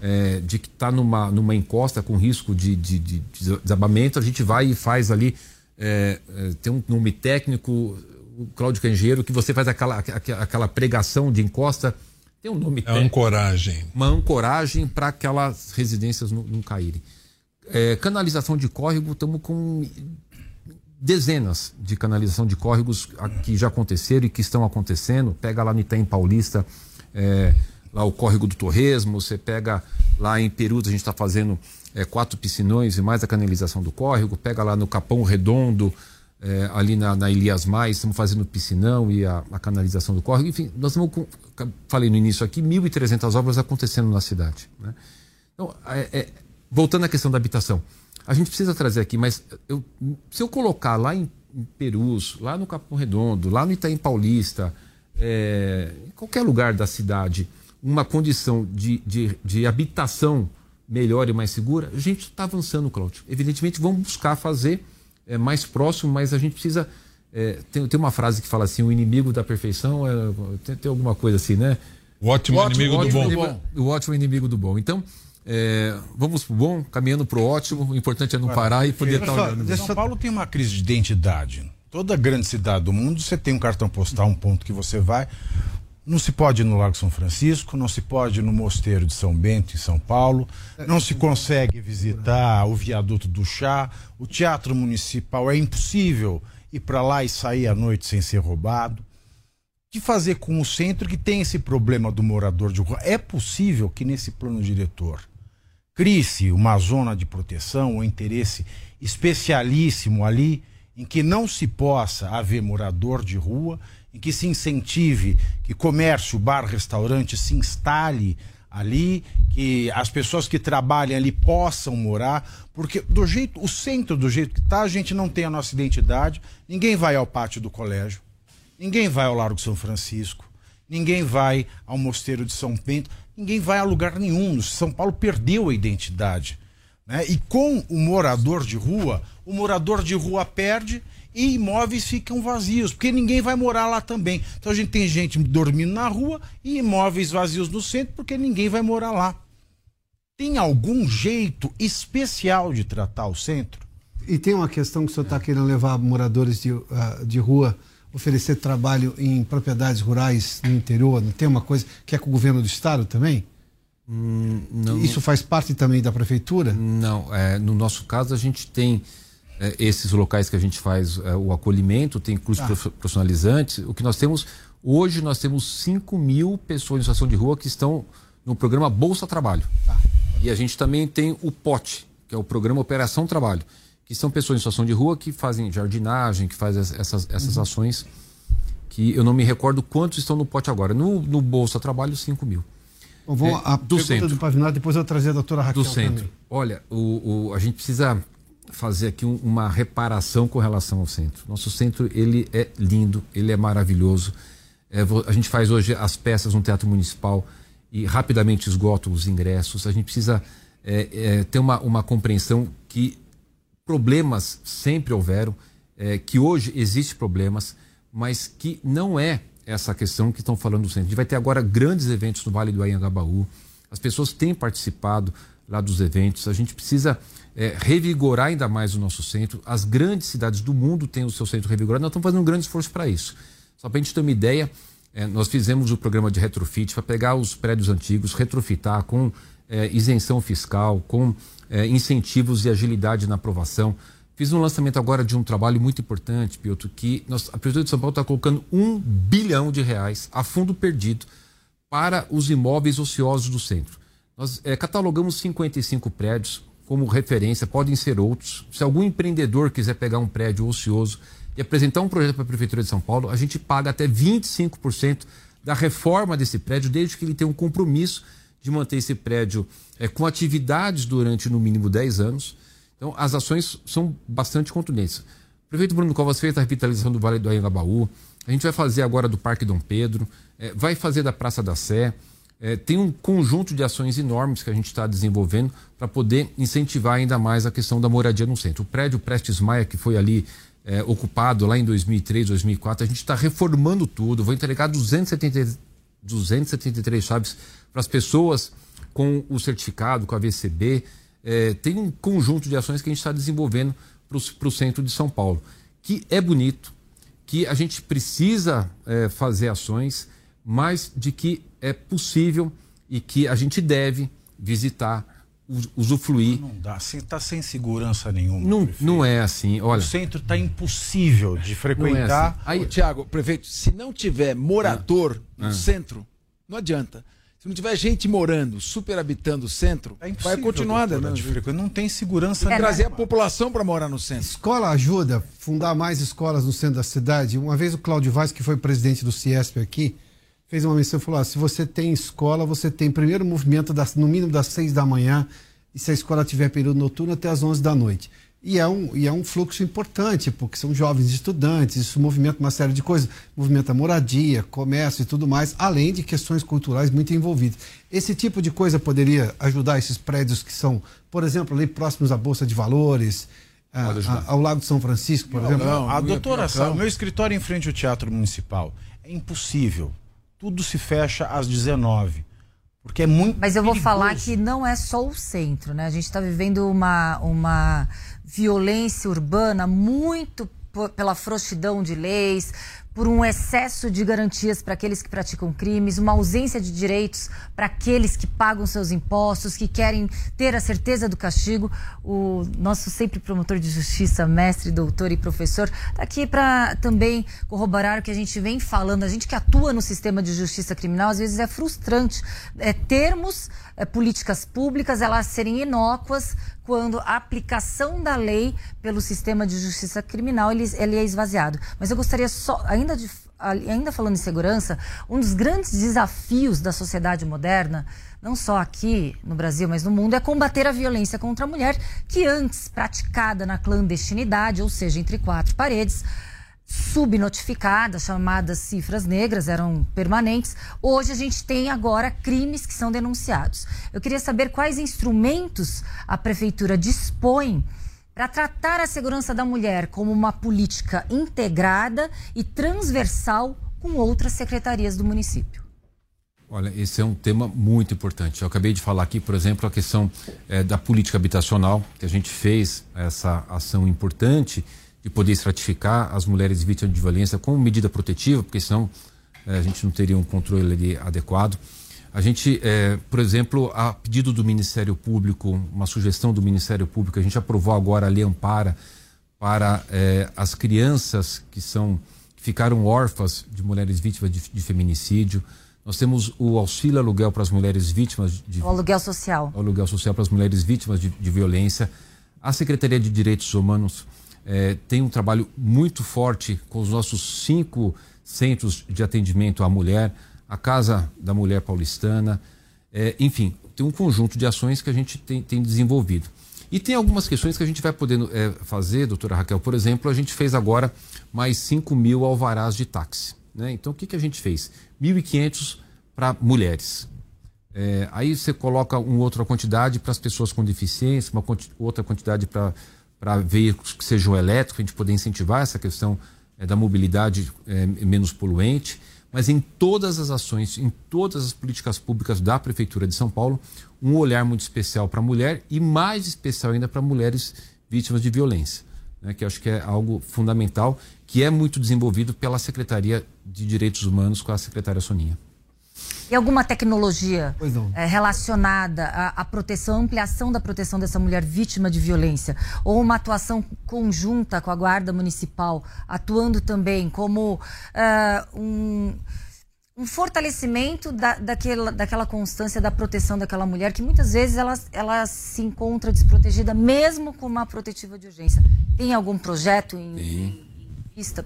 é, de que está numa, numa encosta com risco de, de, de desabamento, a gente vai e faz ali é, é, tem um nome técnico, o Cláudio Canjeiro, que você faz aquela, aquela pregação de encosta. Tem um nome é técnico. Ancoragem. Uma ancoragem para aquelas residências não, não caírem. É, canalização de córrego, estamos com dezenas de canalização de córregos que já aconteceram e que estão acontecendo. Pega lá no Itaim Paulista, é, lá o córrego do Torresmo, você pega lá em Perus, a gente está fazendo é, quatro piscinões e mais a canalização do córrego, pega lá no Capão Redondo, é, ali na, na Elias Mais, estamos fazendo piscinão e a, a, canalização do córrego. Enfim, nós estamos, com, falei no início aqui, 1.300 obras acontecendo na cidade. Né? Então, é, é, voltando à questão da habitação, a gente precisa trazer aqui, mas eu, se eu colocar lá em, em Perus, lá no Capão Redondo, lá no Itaim Paulista, é, em qualquer lugar da cidade, uma condição de, de, de habitação melhor e mais segura, a gente está avançando, Cláudio. Evidentemente, vamos buscar fazer é, mais próximo, mas a gente precisa. É, tem, tem uma frase que fala assim: o inimigo da perfeição é, tem, tem alguma coisa assim, né? O ótimo, o ótimo inimigo o ótimo do bom. Inimigo, o ótimo inimigo do bom. Então, é, vamos pro bom, caminhando pro ótimo. O importante é não parar e poder estar tá olhando. São Paulo tem uma crise de identidade. Toda grande cidade do mundo, você tem um cartão postal, um ponto que você vai. Não se pode ir no Lago São Francisco, não se pode ir no Mosteiro de São Bento, em São Paulo, não se consegue visitar o viaduto do Chá, o Teatro Municipal, é impossível ir para lá e sair à noite sem ser roubado. O que fazer com o centro que tem esse problema do morador de rua? É possível que nesse plano diretor crie-se uma zona de proteção ou interesse especialíssimo ali em que não se possa haver morador de rua, em que se incentive que comércio, bar, restaurante se instale ali, que as pessoas que trabalham ali possam morar, porque do jeito, o centro do jeito que está, a gente não tem a nossa identidade, ninguém vai ao pátio do colégio, ninguém vai ao Largo São Francisco, ninguém vai ao Mosteiro de São Bento, ninguém vai a lugar nenhum. São Paulo perdeu a identidade. Né? E com o morador de rua, o morador de rua perde e imóveis ficam vazios, porque ninguém vai morar lá também. Então a gente tem gente dormindo na rua e imóveis vazios no centro, porque ninguém vai morar lá. Tem algum jeito especial de tratar o centro? E tem uma questão que o senhor está querendo levar moradores de, uh, de rua, oferecer trabalho em propriedades rurais no interior, não tem uma coisa que é com o governo do estado também? Hum, não, Isso faz parte também da prefeitura? Não, é, no nosso caso a gente tem é, esses locais que a gente faz é, o acolhimento, tem cursos ah. profissionalizantes. O que nós temos, hoje nós temos 5 mil pessoas em situação de rua que estão no programa Bolsa Trabalho. Ah. E a gente também tem o POT, que é o programa Operação Trabalho, que são pessoas em situação de rua que fazem jardinagem, que fazem essas, essas uhum. ações que eu não me recordo quantos estão no pote agora. No, no Bolsa Trabalho, 5 mil. Bom, vamos é, a do centro. do Pavinato, depois eu trazer a doutora Raquel Do centro. Também. Olha, o, o, a gente precisa fazer aqui um, uma reparação com relação ao centro. Nosso centro, ele é lindo, ele é maravilhoso. É, a gente faz hoje as peças no Teatro Municipal e rapidamente esgota os ingressos. A gente precisa é, é, ter uma, uma compreensão que problemas sempre houveram, é, que hoje existem problemas, mas que não é essa questão que estão falando do centro. A gente vai ter agora grandes eventos no Vale do Anhangabaú. As pessoas têm participado lá dos eventos. A gente precisa é, revigorar ainda mais o nosso centro. As grandes cidades do mundo têm o seu centro revigorado. Nós estamos fazendo um grande esforço para isso. Só para a gente ter uma ideia, é, nós fizemos o programa de retrofit para pegar os prédios antigos, retrofitar com é, isenção fiscal, com é, incentivos e agilidade na aprovação. Fiz um lançamento agora de um trabalho muito importante, Piotr, que nós, a Prefeitura de São Paulo está colocando um bilhão de reais a fundo perdido para os imóveis ociosos do centro. Nós é, catalogamos 55 prédios como referência, podem ser outros. Se algum empreendedor quiser pegar um prédio ocioso e apresentar um projeto para a Prefeitura de São Paulo, a gente paga até 25% da reforma desse prédio, desde que ele tenha um compromisso de manter esse prédio é, com atividades durante no mínimo 10 anos então, as ações são bastante contundentes. O prefeito Bruno Covas fez a revitalização do Vale do Anhangabaú. A gente vai fazer agora do Parque Dom Pedro, é, vai fazer da Praça da Sé. É, tem um conjunto de ações enormes que a gente está desenvolvendo para poder incentivar ainda mais a questão da moradia no centro. O prédio Prestes Maia, que foi ali é, ocupado lá em 2003, 2004, a gente está reformando tudo. Vou entregar 270, 273 chaves para as pessoas com o certificado, com a VCB é, tem um conjunto de ações que a gente está desenvolvendo para o centro de São Paulo, que é bonito, que a gente precisa é, fazer ações, mas de que é possível e que a gente deve visitar, usufruir. Não dá, você está sem segurança nenhuma. Não, não é assim, olha. O centro está impossível de frequentar. É assim. Aí, Tiago, prefeito, se não tiver morador no ah. centro, não adianta. Se não tiver gente morando, superhabitando o centro, é vai continuar né? Não tem segurança. É, trazer a população para morar no centro. Escola ajuda, fundar mais escolas no centro da cidade. Uma vez o Cláudio Vaz, que foi presidente do Ciesp aqui, fez uma missão e falou: ah, se você tem escola, você tem primeiro movimento das, no mínimo das seis da manhã, e se a escola tiver período noturno, até as onze da noite. E é, um, e é um fluxo importante, porque são jovens estudantes, isso movimenta uma série de coisas, movimenta moradia, comércio e tudo mais, além de questões culturais muito envolvidas. Esse tipo de coisa poderia ajudar esses prédios que são, por exemplo, ali próximos à Bolsa de Valores, a, a, ao Lago de São Francisco, por não, exemplo? Não, a doutora Sá, meu escritório em frente ao Teatro Municipal. É impossível. Tudo se fecha às 19 porque é muito. Mas eu vou perigoso. falar que não é só o centro, né? A gente está vivendo uma, uma violência urbana muito pela frouxidão de leis, por um excesso de garantias para aqueles que praticam crimes, uma ausência de direitos para aqueles que pagam seus impostos, que querem ter a certeza do castigo. O nosso sempre promotor de justiça, mestre, doutor e professor, está aqui para também corroborar o que a gente vem falando. A gente que atua no sistema de justiça criminal, às vezes é frustrante é, termos políticas públicas, elas serem inócuas quando a aplicação da lei pelo sistema de justiça criminal ele, ele é esvaziado. Mas eu gostaria só, ainda, de, ainda falando em segurança, um dos grandes desafios da sociedade moderna, não só aqui no Brasil, mas no mundo, é combater a violência contra a mulher, que antes praticada na clandestinidade, ou seja, entre quatro paredes, subnotificadas, chamadas cifras negras, eram permanentes. Hoje a gente tem agora crimes que são denunciados. Eu queria saber quais instrumentos a prefeitura dispõe para tratar a segurança da mulher como uma política integrada e transversal com outras secretarias do município. Olha, esse é um tema muito importante. Eu acabei de falar aqui, por exemplo, a questão é, da política habitacional, que a gente fez essa ação importante de poder estratificar as mulheres vítimas de violência como medida protetiva, porque senão é, a gente não teria um controle adequado. A gente, é, por exemplo, a pedido do Ministério Público, uma sugestão do Ministério Público, a gente aprovou agora a Lei Ampara para é, as crianças que são que ficaram órfãs de mulheres vítimas de, de feminicídio. Nós temos o auxílio aluguel para as mulheres vítimas de. O aluguel social. O aluguel social para as mulheres vítimas de, de violência. A Secretaria de Direitos Humanos é, tem um trabalho muito forte com os nossos cinco centros de atendimento à mulher, a Casa da Mulher Paulistana, é, enfim, tem um conjunto de ações que a gente tem, tem desenvolvido. E tem algumas questões que a gente vai poder é, fazer, doutora Raquel. Por exemplo, a gente fez agora mais 5 mil alvarás de táxi. Né? Então, o que, que a gente fez? 1.500 para mulheres. É, aí você coloca uma outra quantidade para as pessoas com deficiência, uma quanti outra quantidade para para veículos que sejam elétricos, a gente poder incentivar essa questão é, da mobilidade é, menos poluente, mas em todas as ações, em todas as políticas públicas da Prefeitura de São Paulo, um olhar muito especial para a mulher e mais especial ainda para mulheres vítimas de violência, né, que acho que é algo fundamental, que é muito desenvolvido pela Secretaria de Direitos Humanos com a secretária Soninha. E alguma tecnologia é, relacionada à, à, proteção, ampliação da proteção dessa mulher vítima de violência? Ou uma atuação conjunta com a Guarda Municipal, atuando também como uh, um, um, fortalecimento da, daquela, daquela constância da proteção daquela mulher, que muitas vezes ela, ela se encontra desprotegida, mesmo com uma protetiva de urgência. Tem algum projeto em. Tem.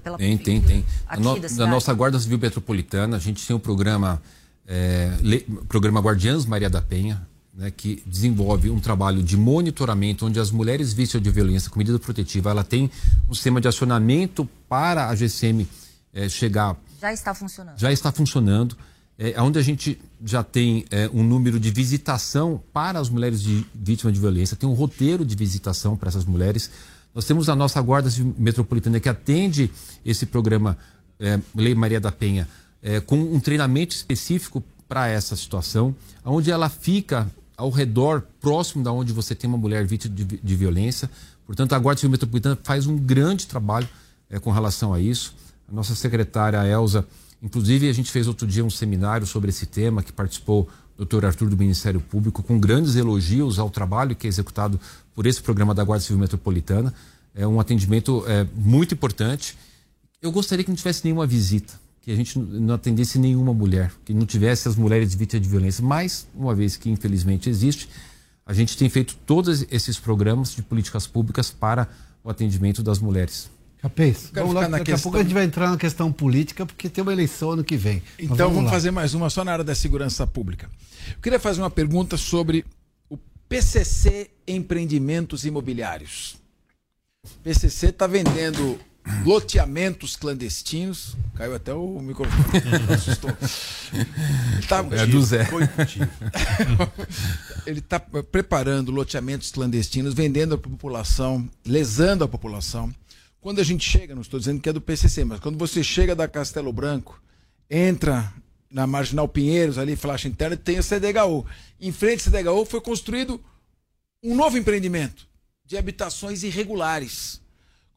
Pela tem, tem, tem. No, da nossa Guarda Civil Metropolitana, a gente tem um programa é, programa Guardiãs Maria da Penha, né, que desenvolve um trabalho de monitoramento onde as mulheres vítimas de violência com medida protetiva ela tem um sistema de acionamento para a GCM é, chegar. Já está funcionando. Já está funcionando. É, onde a gente já tem é, um número de visitação para as mulheres de, vítimas de violência tem um roteiro de visitação para essas mulheres. Nós temos a nossa guarda metropolitana que atende esse programa é, Lei Maria da Penha é, com um treinamento específico para essa situação, onde ela fica ao redor, próximo da onde você tem uma mulher vítima de, de violência. Portanto, a Guarda Civil Metropolitana faz um grande trabalho é, com relação a isso. A nossa secretária Elza, inclusive, a gente fez outro dia um seminário sobre esse tema, que participou o doutor Arthur do Ministério Público, com grandes elogios ao trabalho que é executado por esse programa da Guarda Civil Metropolitana. É um atendimento é, muito importante. Eu gostaria que não tivesse nenhuma visita que a gente não atendesse nenhuma mulher, que não tivesse as mulheres vítimas de violência. Mas, uma vez que infelizmente existe, a gente tem feito todos esses programas de políticas públicas para o atendimento das mulheres. Capês, vamos lá, daqui questão... a pouco a gente vai entrar na questão política, porque tem uma eleição ano que vem. Então vamos, vamos fazer mais uma só na área da segurança pública. Eu queria fazer uma pergunta sobre o PCC Empreendimentos Imobiliários. O PCC está vendendo loteamentos clandestinos. Caiu até o microfone. Assustou. Ele tá, é do Zé. Ele está preparando loteamentos clandestinos, vendendo a população, lesando a população. Quando a gente chega, não estou dizendo que é do PCC, mas quando você chega da Castelo Branco, entra na Marginal Pinheiros, ali, faixa interna, tem a CDHU. Em frente à CDHU foi construído um novo empreendimento de habitações irregulares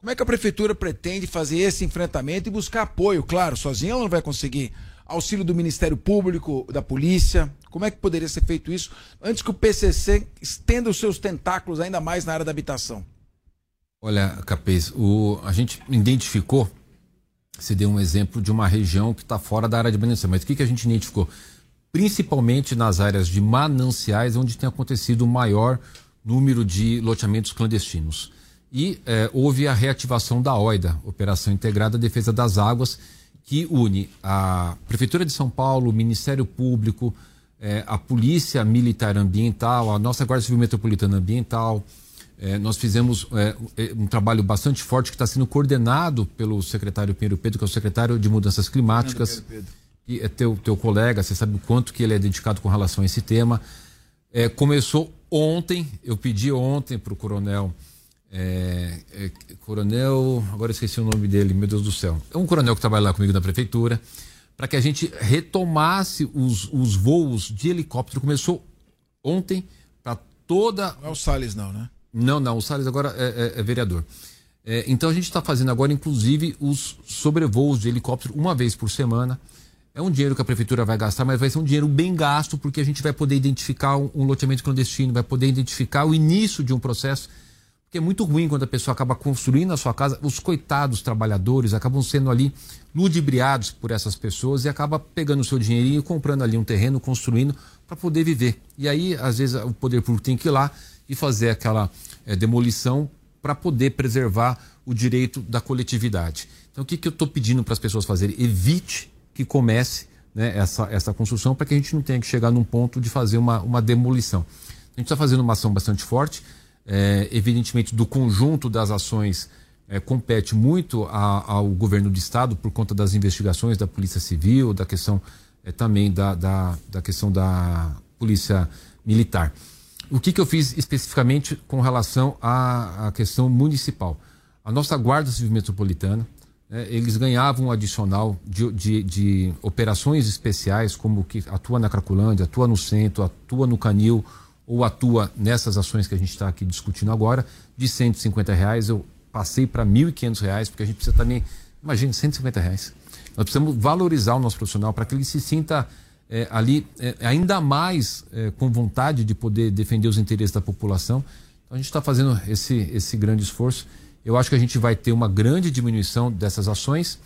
Como é que a prefeitura pretende fazer esse enfrentamento e buscar apoio? Claro, sozinha ela não vai conseguir. Auxílio do Ministério Público, da Polícia. Como é que poderia ser feito isso antes que o PCC estenda os seus tentáculos ainda mais na área da habitação? Olha, Capês, o, a gente identificou, você deu um exemplo de uma região que está fora da área de manutenção, mas o que, que a gente identificou? Principalmente nas áreas de mananciais, onde tem acontecido o maior número de loteamentos clandestinos. E é, houve a reativação da OIDA, Operação Integrada Defesa das Águas, que une a Prefeitura de São Paulo, o Ministério Público, é, a Polícia Militar Ambiental, a nossa Guarda Civil Metropolitana Ambiental, é, nós fizemos um trabalho bastante forte que está sendo coordenado pelo secretário Pedro Pedro, que é o secretário de Mudanças Climáticas. Que é teu, teu colega, você sabe o quanto que ele é dedicado com relação a esse tema. Começou ontem, eu pedi ontem para o coronel. É, é, coronel, agora esqueci o nome dele, meu Deus do céu. É um coronel que trabalha lá comigo na prefeitura, para que a gente retomasse os, os voos de helicóptero. Começou ontem para toda. Não é o Salles, não, né? Não, não, o Salles agora é, é, é vereador. É, então a gente está fazendo agora, inclusive, os sobrevoos de helicóptero uma vez por semana. É um dinheiro que a prefeitura vai gastar, mas vai ser um dinheiro bem gasto, porque a gente vai poder identificar um, um loteamento clandestino, vai poder identificar o início de um processo. Porque é muito ruim quando a pessoa acaba construindo a sua casa, os coitados trabalhadores acabam sendo ali ludibriados por essas pessoas e acaba pegando o seu dinheirinho, comprando ali um terreno, construindo para poder viver. E aí, às vezes, o poder público tem que ir lá e fazer aquela é, demolição para poder preservar o direito da coletividade. Então, o que, que eu estou pedindo para as pessoas fazerem? Evite que comece né, essa, essa construção para que a gente não tenha que chegar num ponto de fazer uma, uma demolição. A gente está fazendo uma ação bastante forte, é, evidentemente, do conjunto das ações é, compete muito a, ao governo do estado por conta das investigações da polícia civil, da questão é, também da, da, da questão da polícia militar. O que, que eu fiz especificamente com relação à, à questão municipal? A nossa Guarda Civil Metropolitana, né, eles ganhavam um adicional de, de, de, operações especiais, como que atua na Cracolândia, atua no centro, atua no Canil, ou atua nessas ações que a gente está aqui discutindo agora, de 150 reais. Eu passei para 1.500 reais, porque a gente precisa também, imagine, 150 reais. Nós precisamos valorizar o nosso profissional para que ele se sinta é, ali é, ainda mais é, com vontade de poder defender os interesses da população. Então a gente está fazendo esse, esse grande esforço. Eu acho que a gente vai ter uma grande diminuição dessas ações.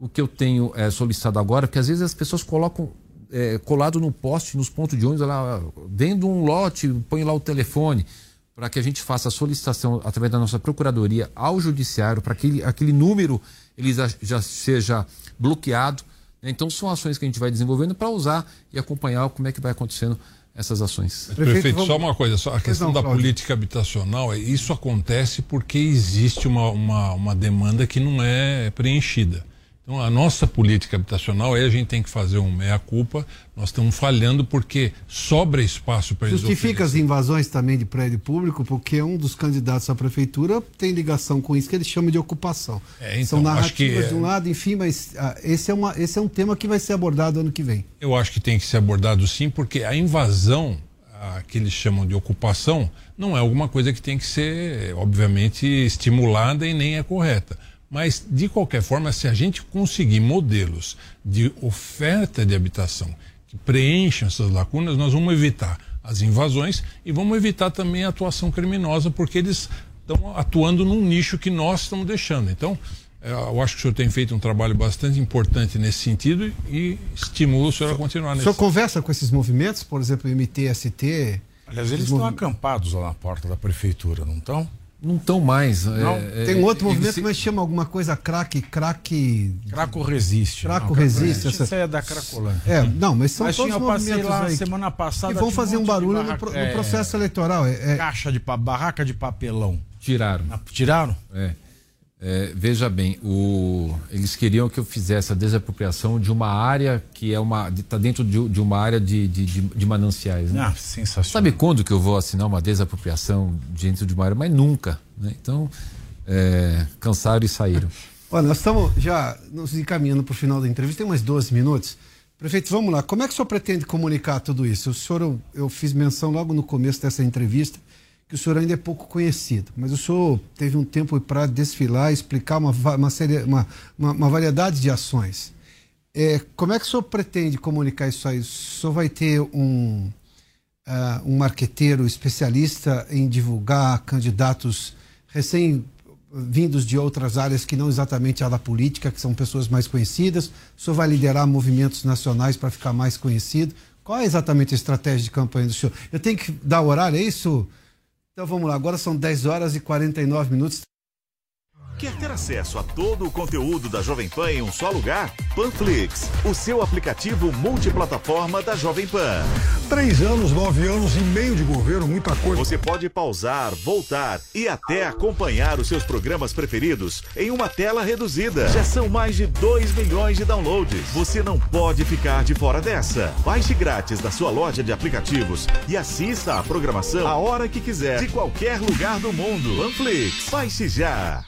O que eu tenho solicitado agora, porque às vezes as pessoas colocam é, colado no poste, nos pontos de ônibus, lá, vendo um lote, põe lá o telefone, para que a gente faça a solicitação através da nossa procuradoria ao judiciário, para que aquele número ele já, já seja bloqueado então são ações que a gente vai desenvolvendo para usar e acompanhar como é que vai acontecendo essas ações. Prefeito, Prefeito vamos... só uma coisa, só a questão não, da política habitacional, é, isso acontece porque existe uma, uma, uma demanda que não é preenchida. Então, a nossa política habitacional, aí a gente tem que fazer um meia-culpa. Nós estamos falhando porque sobra espaço para eles Justifica as invasões também de prédio público, porque um dos candidatos à prefeitura tem ligação com isso que eles chamam de ocupação. É, então, São narrativas que, de um lado, enfim, mas ah, esse, é uma, esse é um tema que vai ser abordado ano que vem. Eu acho que tem que ser abordado sim, porque a invasão, a, que eles chamam de ocupação, não é alguma coisa que tem que ser, obviamente, estimulada e nem é correta mas, de qualquer forma, se a gente conseguir modelos de oferta de habitação que preencham essas lacunas, nós vamos evitar as invasões e vamos evitar também a atuação criminosa, porque eles estão atuando num nicho que nós estamos deixando. Então, é, eu acho que o senhor tem feito um trabalho bastante importante nesse sentido e estimulo o senhor a continuar nesse. O senhor conversa com esses movimentos, por exemplo, MTST? Aliás, eles estão acampados lá na porta da prefeitura, não estão? Não estão mais. Não, é, tem um outro é, movimento, se... mas chama alguma coisa craque, craque. Craco resiste. Craco não, resiste. Essa... Isso é da Cracolândia. É, não, mas são mas todos tinha, movimentos lá aí semana passada. Que vão fazer um barulho no, pro, no, é, processo eleitoral. É, é, caixa de barraca de papelão. Tiraram. Tiraram? É. É, veja bem, o, eles queriam que eu fizesse a desapropriação de uma área que é uma está dentro de, de, uma área de, de, de mananciais. Né? Ah, sensacional. Sabe quando que eu vou assinar uma desapropriação dentro de uma área? Mas nunca. Né? Então, é, cansaram e saíram. Olha, nós estamos já nos encaminhando para o final da entrevista, tem mais 12 minutos. Prefeito, vamos lá. Como é que o senhor pretende comunicar tudo isso? O senhor, eu, eu fiz menção logo no começo dessa entrevista que o senhor ainda é pouco conhecido, mas o senhor teve um tempo para desfilar, explicar uma, uma, série, uma, uma, uma variedade de ações. É, como é que o senhor pretende comunicar isso aí? O senhor vai ter um, uh, um marqueteiro especialista em divulgar candidatos recém-vindos de outras áreas que não exatamente a da política, que são pessoas mais conhecidas? O senhor vai liderar movimentos nacionais para ficar mais conhecido? Qual é exatamente a estratégia de campanha do senhor? Eu tenho que dar horário, é isso? Então vamos lá, agora são 10 horas e 49 minutos. Quer ter acesso a todo o conteúdo da Jovem Pan em um só lugar? Panflix, o seu aplicativo multiplataforma da Jovem Pan. Três anos, nove anos e meio de governo, muita coisa. Você pode pausar, voltar e até acompanhar os seus programas preferidos em uma tela reduzida. Já são mais de 2 milhões de downloads. Você não pode ficar de fora dessa. Baixe grátis da sua loja de aplicativos e assista a programação a hora que quiser, de qualquer lugar do mundo. Panflix, baixe já.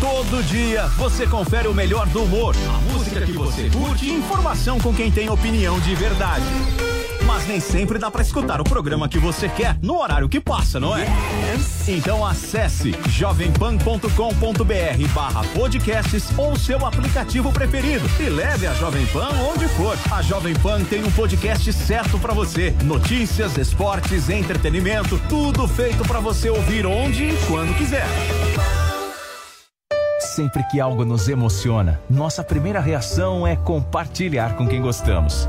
Todo dia você confere o melhor do humor, a música que você curte e informação com quem tem opinião de verdade. Mas nem sempre dá para escutar o programa que você quer no horário que passa, não é? Então acesse jovempan.com.br barra podcasts ou seu aplicativo preferido e leve a Jovem Pan onde for. A Jovem Pan tem um podcast certo para você. Notícias, esportes, entretenimento, tudo feito para você ouvir onde e quando quiser. Sempre que algo nos emociona, nossa primeira reação é compartilhar com quem gostamos.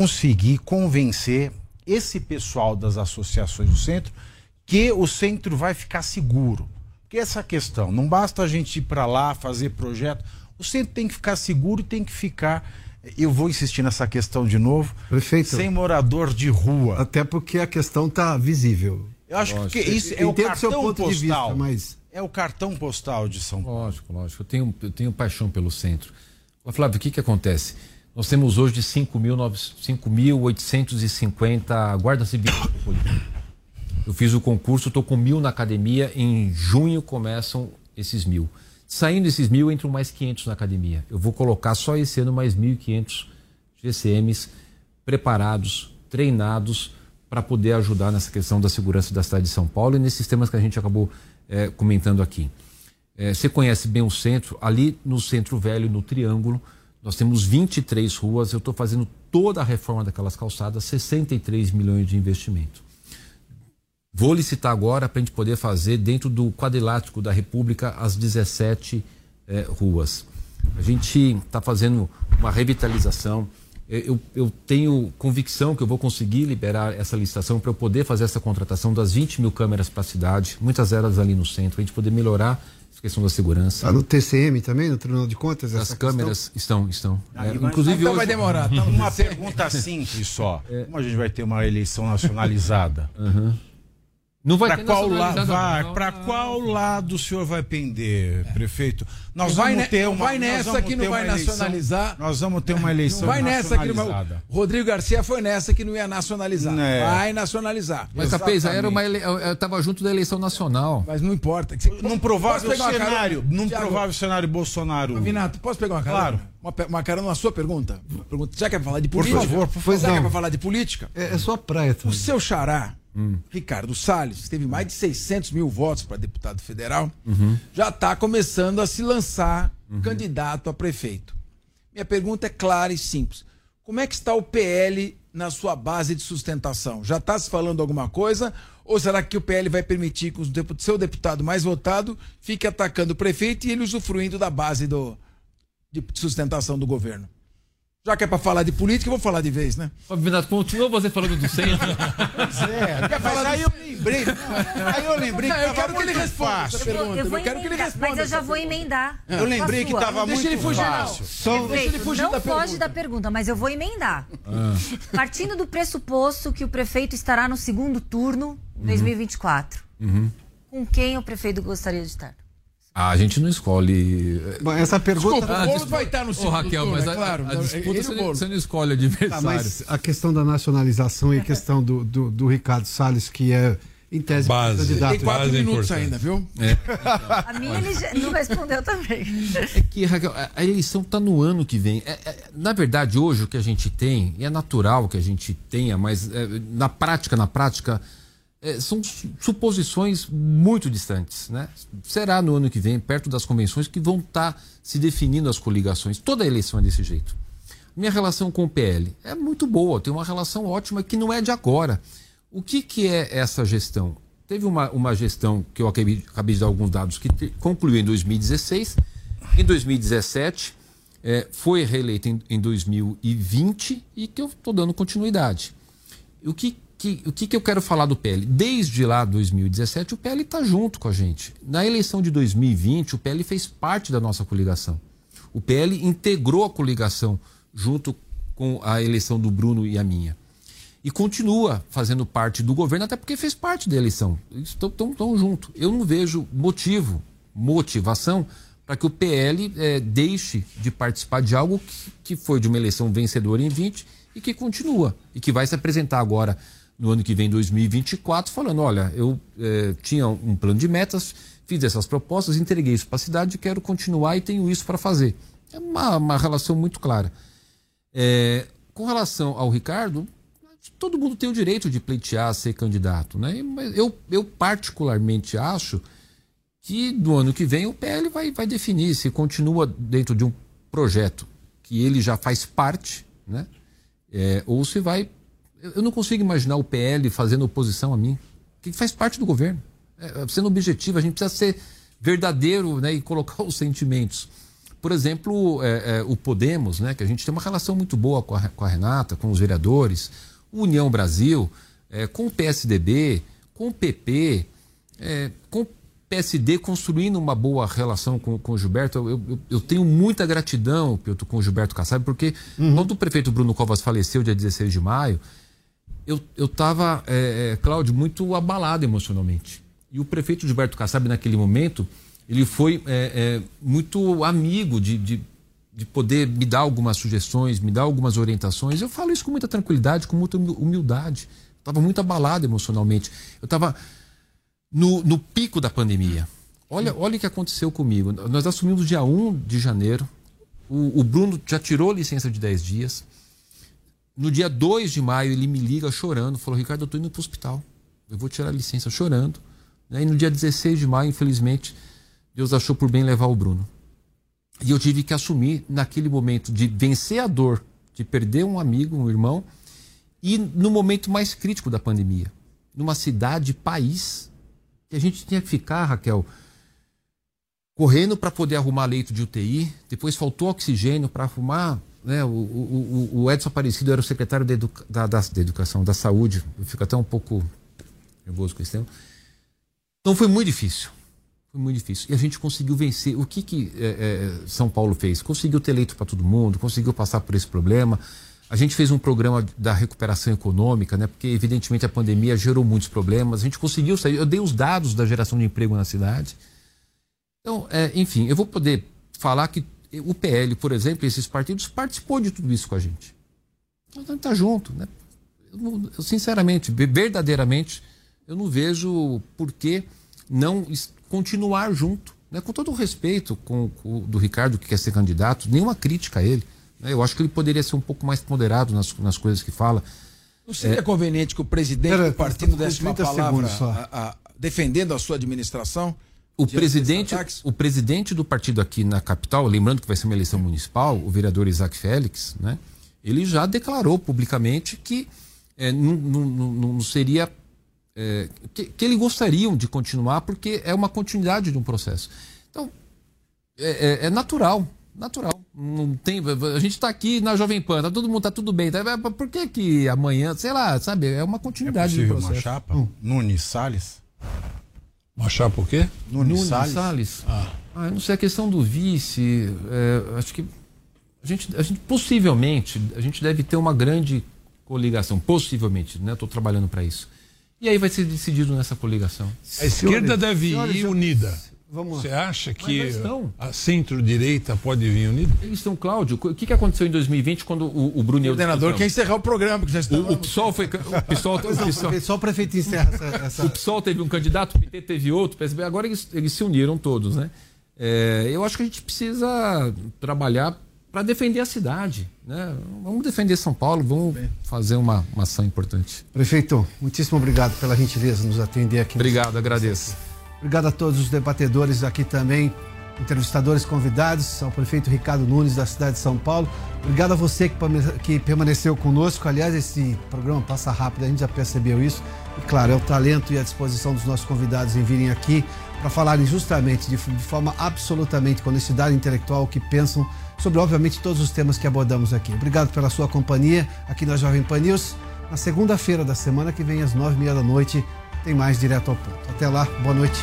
Conseguir convencer esse pessoal das associações do centro que o centro vai ficar seguro. Porque essa questão, não basta a gente ir para lá fazer projeto, o centro tem que ficar seguro e tem que ficar eu vou insistir nessa questão de novo. Prefeito. Sem morador de rua. Até porque a questão está visível. Eu acho lógico. que isso é o cartão seu ponto postal. De vista, mas... É o cartão postal de São Paulo. Lógico, lógico. Eu tenho, eu tenho paixão pelo centro. Flávio, o que, que acontece? Nós temos hoje 5.850 guardas civis. Eu fiz o concurso, estou com mil na academia. Em junho começam esses mil. Saindo esses mil, entram mais 500 na academia. Eu vou colocar só esse ano mais 1.500 GCMs preparados, treinados para poder ajudar nessa questão da segurança da cidade de São Paulo e nesses temas que a gente acabou é, comentando aqui. É, você conhece bem o centro, ali no Centro Velho, no Triângulo, nós temos 23 ruas. Eu estou fazendo toda a reforma daquelas calçadas, 63 milhões de investimento. Vou licitar agora para a gente poder fazer dentro do quadrilátero da República as 17 é, ruas. A gente está fazendo uma revitalização. Eu, eu, tenho convicção que eu vou conseguir liberar essa licitação para eu poder fazer essa contratação das 20 mil câmeras para a cidade, muitas delas ali no centro, a gente poder melhorar questão da segurança. Está no TCM também, no Tribunal de Contas? As câmeras estão, estão. Ah, é, inclusive então hoje, vai demorar. Tá? Uma pergunta simples só. É. Como a gente vai ter uma eleição nacionalizada? Uhum. Não vai pra qual lado vai? Para qual lado o senhor vai pender, é. prefeito? Nós vai vamos ter uma vai nessa que não vai nacionalizar. Eleição, nós vamos ter uma eleição não vai nessa que não Rodrigo Garcia foi nessa que não ia nacionalizar. É. Vai nacionalizar. Mas Capês, era uma ele... eu estava junto da eleição nacional. Mas não importa. Num provável cenário, num provável cenário Bolsonaro. Vinato, posso pegar uma cara? Claro. Uma, uma cara na sua pergunta. pergunta. Já quer falar de política? Por favor, por favor. Já quer falar de política? É, é sua praia. Também. O seu xará Hum. Ricardo Salles, teve mais de 600 mil votos para deputado federal, uhum. já está começando a se lançar uhum. candidato a prefeito. Minha pergunta é clara e simples. Como é que está o PL na sua base de sustentação? Já está se falando alguma coisa? Ou será que o PL vai permitir que o seu deputado mais votado fique atacando o prefeito e ele usufruindo da base do, de sustentação do governo? Já que é pra falar de política, eu vou falar de vez, né? Binato, continua você falando do centro. é, quer falar aí eu lembrei. Aí eu lembrei que eu quero que ele responda Eu, vou, eu, vou eu quero que ele responda. Mas eu já vou emendar. Eu lembrei que tava muito Deixa ele fugir, fácil. Só... Deixa ele fugir não da foge pergunta. da pergunta, mas eu vou emendar. Ah. Partindo do pressuposto que o prefeito estará no segundo turno, uhum. 2024. Uhum. Com quem o prefeito gostaria de estar? Ah, a gente não escolhe. Bom, essa pergunta. Desculpa, ah, o Boulos vai estar no segundo Raquel, turno, mas é a, claro. A, a disputa você, você, não escolhe adversário. Tá, mas a questão da nacionalização e a questão do, do, do Ricardo Salles, que é em tese base, candidato. Tem quatro base minutos ainda, viu? É. A minha ele não respondeu também. É que, Raquel, a eleição está no ano que vem. É, é, na verdade, hoje o que a gente tem, e é natural que a gente tenha, mas é, na prática, na prática, é, são suposições muito distantes. Né? Será no ano que vem, perto das convenções, que vão estar tá se definindo as coligações. Toda eleição é desse jeito. Minha relação com o PL é muito boa, tem uma relação ótima que não é de agora. O que, que é essa gestão? Teve uma, uma gestão que eu acabei, acabei de dar alguns dados que te, concluiu em 2016. Em 2017, é, foi reeleita em, em 2020 e que eu estou dando continuidade. O que que, o que, que eu quero falar do PL? Desde lá 2017, o PL está junto com a gente. Na eleição de 2020, o PL fez parte da nossa coligação. O PL integrou a coligação junto com a eleição do Bruno e a minha. E continua fazendo parte do governo, até porque fez parte da eleição. Estão tão, tão junto. Eu não vejo motivo, motivação, para que o PL é, eh, deixe de participar de algo que, que foi de uma eleição vencedora em 20 e que continua. E que vai se apresentar agora no ano que vem, 2024, falando: olha, eu é, tinha um plano de metas, fiz essas propostas, entreguei isso para a cidade, quero continuar e tenho isso para fazer. É uma, uma relação muito clara. É, com relação ao Ricardo, todo mundo tem o direito de pleitear ser candidato, né? Eu, eu particularmente acho que no ano que vem o PL vai, vai definir se continua dentro de um projeto que ele já faz parte, né? É, ou se vai eu não consigo imaginar o PL fazendo oposição a mim, que faz parte do governo. É, sendo objetivo, a gente precisa ser verdadeiro né, e colocar os sentimentos. Por exemplo, é, é, o Podemos, né, que a gente tem uma relação muito boa com a, com a Renata, com os vereadores, União Brasil, é, com o PSDB, com o PP, é, com o PSD construindo uma boa relação com, com o Gilberto. Eu, eu, eu tenho muita gratidão com o Gilberto Kassab, porque uhum. quando o prefeito Bruno Covas faleceu dia 16 de maio, eu estava, é, é, Cláudio, muito abalado emocionalmente. E o prefeito Gilberto Kassab, naquele momento, ele foi é, é, muito amigo de, de, de, poder me dar algumas sugestões, me dar algumas orientações. Eu falo isso com muita tranquilidade, com muita humildade. Estava muito abalado emocionalmente. Eu estava no, no pico da pandemia. Olha, olha o que aconteceu comigo. Nós assumimos dia 1 de janeiro. O, o Bruno já tirou licença de 10 dias. No dia 2 de maio, ele me liga chorando, falou: Ricardo, eu estou indo para o hospital. Eu vou tirar a licença chorando. E no dia 16 de maio, infelizmente, Deus achou por bem levar o Bruno. E eu tive que assumir, naquele momento, de vencer a dor, de perder um amigo, um irmão, e no momento mais crítico da pandemia, numa cidade, país, que a gente tinha que ficar, Raquel, correndo para poder arrumar leito de UTI, depois faltou oxigênio para arrumar né, o, o, o, Edson Aparecido era o secretário da, educa, da, da, da, Educação, da Saúde. Eu fico até um pouco nervoso com esse tema. Então foi muito difícil. Foi muito difícil. E a gente conseguiu vencer. O que, que é, é, São Paulo fez? Conseguiu ter leito para todo mundo, conseguiu passar por esse problema. A gente fez um programa da recuperação econômica, né? Porque, evidentemente, a pandemia gerou muitos problemas. A gente conseguiu sair. Eu dei os dados da geração de emprego na cidade. Então, é, enfim, eu vou poder falar que o PL, por exemplo, esses partidos participou de tudo isso com a gente. Então, a gente está junto, né? Eu, eu, sinceramente, verdadeiramente, eu não vejo por que não continuar junto. Né? Com todo o respeito com, com, do Ricardo, que quer ser candidato, nenhuma crítica a ele. Né? Eu acho que ele poderia ser um pouco mais moderado nas, nas coisas que fala. Não seria é... conveniente que o presidente Pera, do partido desse uma palavra a, a, defendendo a sua administração? O presidente, o presidente do partido aqui na capital, lembrando que vai ser uma eleição municipal, o vereador Isaac Félix, né? ele já declarou publicamente que é, não, não, não, seria. É, que, que ele gostariam de continuar, porque é uma continuidade de um processo. Então, é, é, é natural, natural. Não tem, a gente está aqui na Jovem Pan, tá, todo mundo está tudo bem. Tá, por que, que amanhã, sei lá, sabe, é uma continuidade é do processo. Uma chapa? Hum. Nunes Salles? Uma chapa o quê? Nunes, Nunes Salles. Salles. Ah. ah. eu não sei, a questão do vice, é, acho que a gente, a gente possivelmente, a gente deve ter uma grande coligação, possivelmente, né? Estou trabalhando para isso. E aí vai ser decidido nessa coligação. A esquerda senhores, deve senhores, ir unida. Vamos Você acha que a centro-direita pode vir unida? Eles estão, Cláudio. O que, que aconteceu em 2020 quando o, o Brunel... O coordenador quer encerrar o programa. Que já está o, o PSOL foi... O PSOL, o PSOL, só o prefeito encerra essa, essa... O PSOL teve um candidato, o PT teve outro, o PSB. Agora eles, eles se uniram todos, né? É, eu acho que a gente precisa trabalhar para defender a cidade. Né? Vamos defender São Paulo, vamos fazer uma, uma ação importante. Prefeito, muitíssimo obrigado pela gentileza de nos atender aqui. Obrigado, agradeço. Obrigado a todos os debatedores aqui também, entrevistadores convidados, ao prefeito Ricardo Nunes da cidade de São Paulo. Obrigado a você que, permaneceu conosco. Aliás, esse programa passa rápido, a gente já percebeu isso. E claro, é o talento e a disposição dos nossos convidados em virem aqui para falarem justamente, de, forma absolutamente com honestidade intelectual, que pensam sobre, obviamente, todos os temas que abordamos aqui. Obrigado pela sua companhia aqui na Jovem Pan News. Na segunda-feira da semana que vem, às nove e meia da noite, tem mais direto ao ponto. Até lá, boa noite.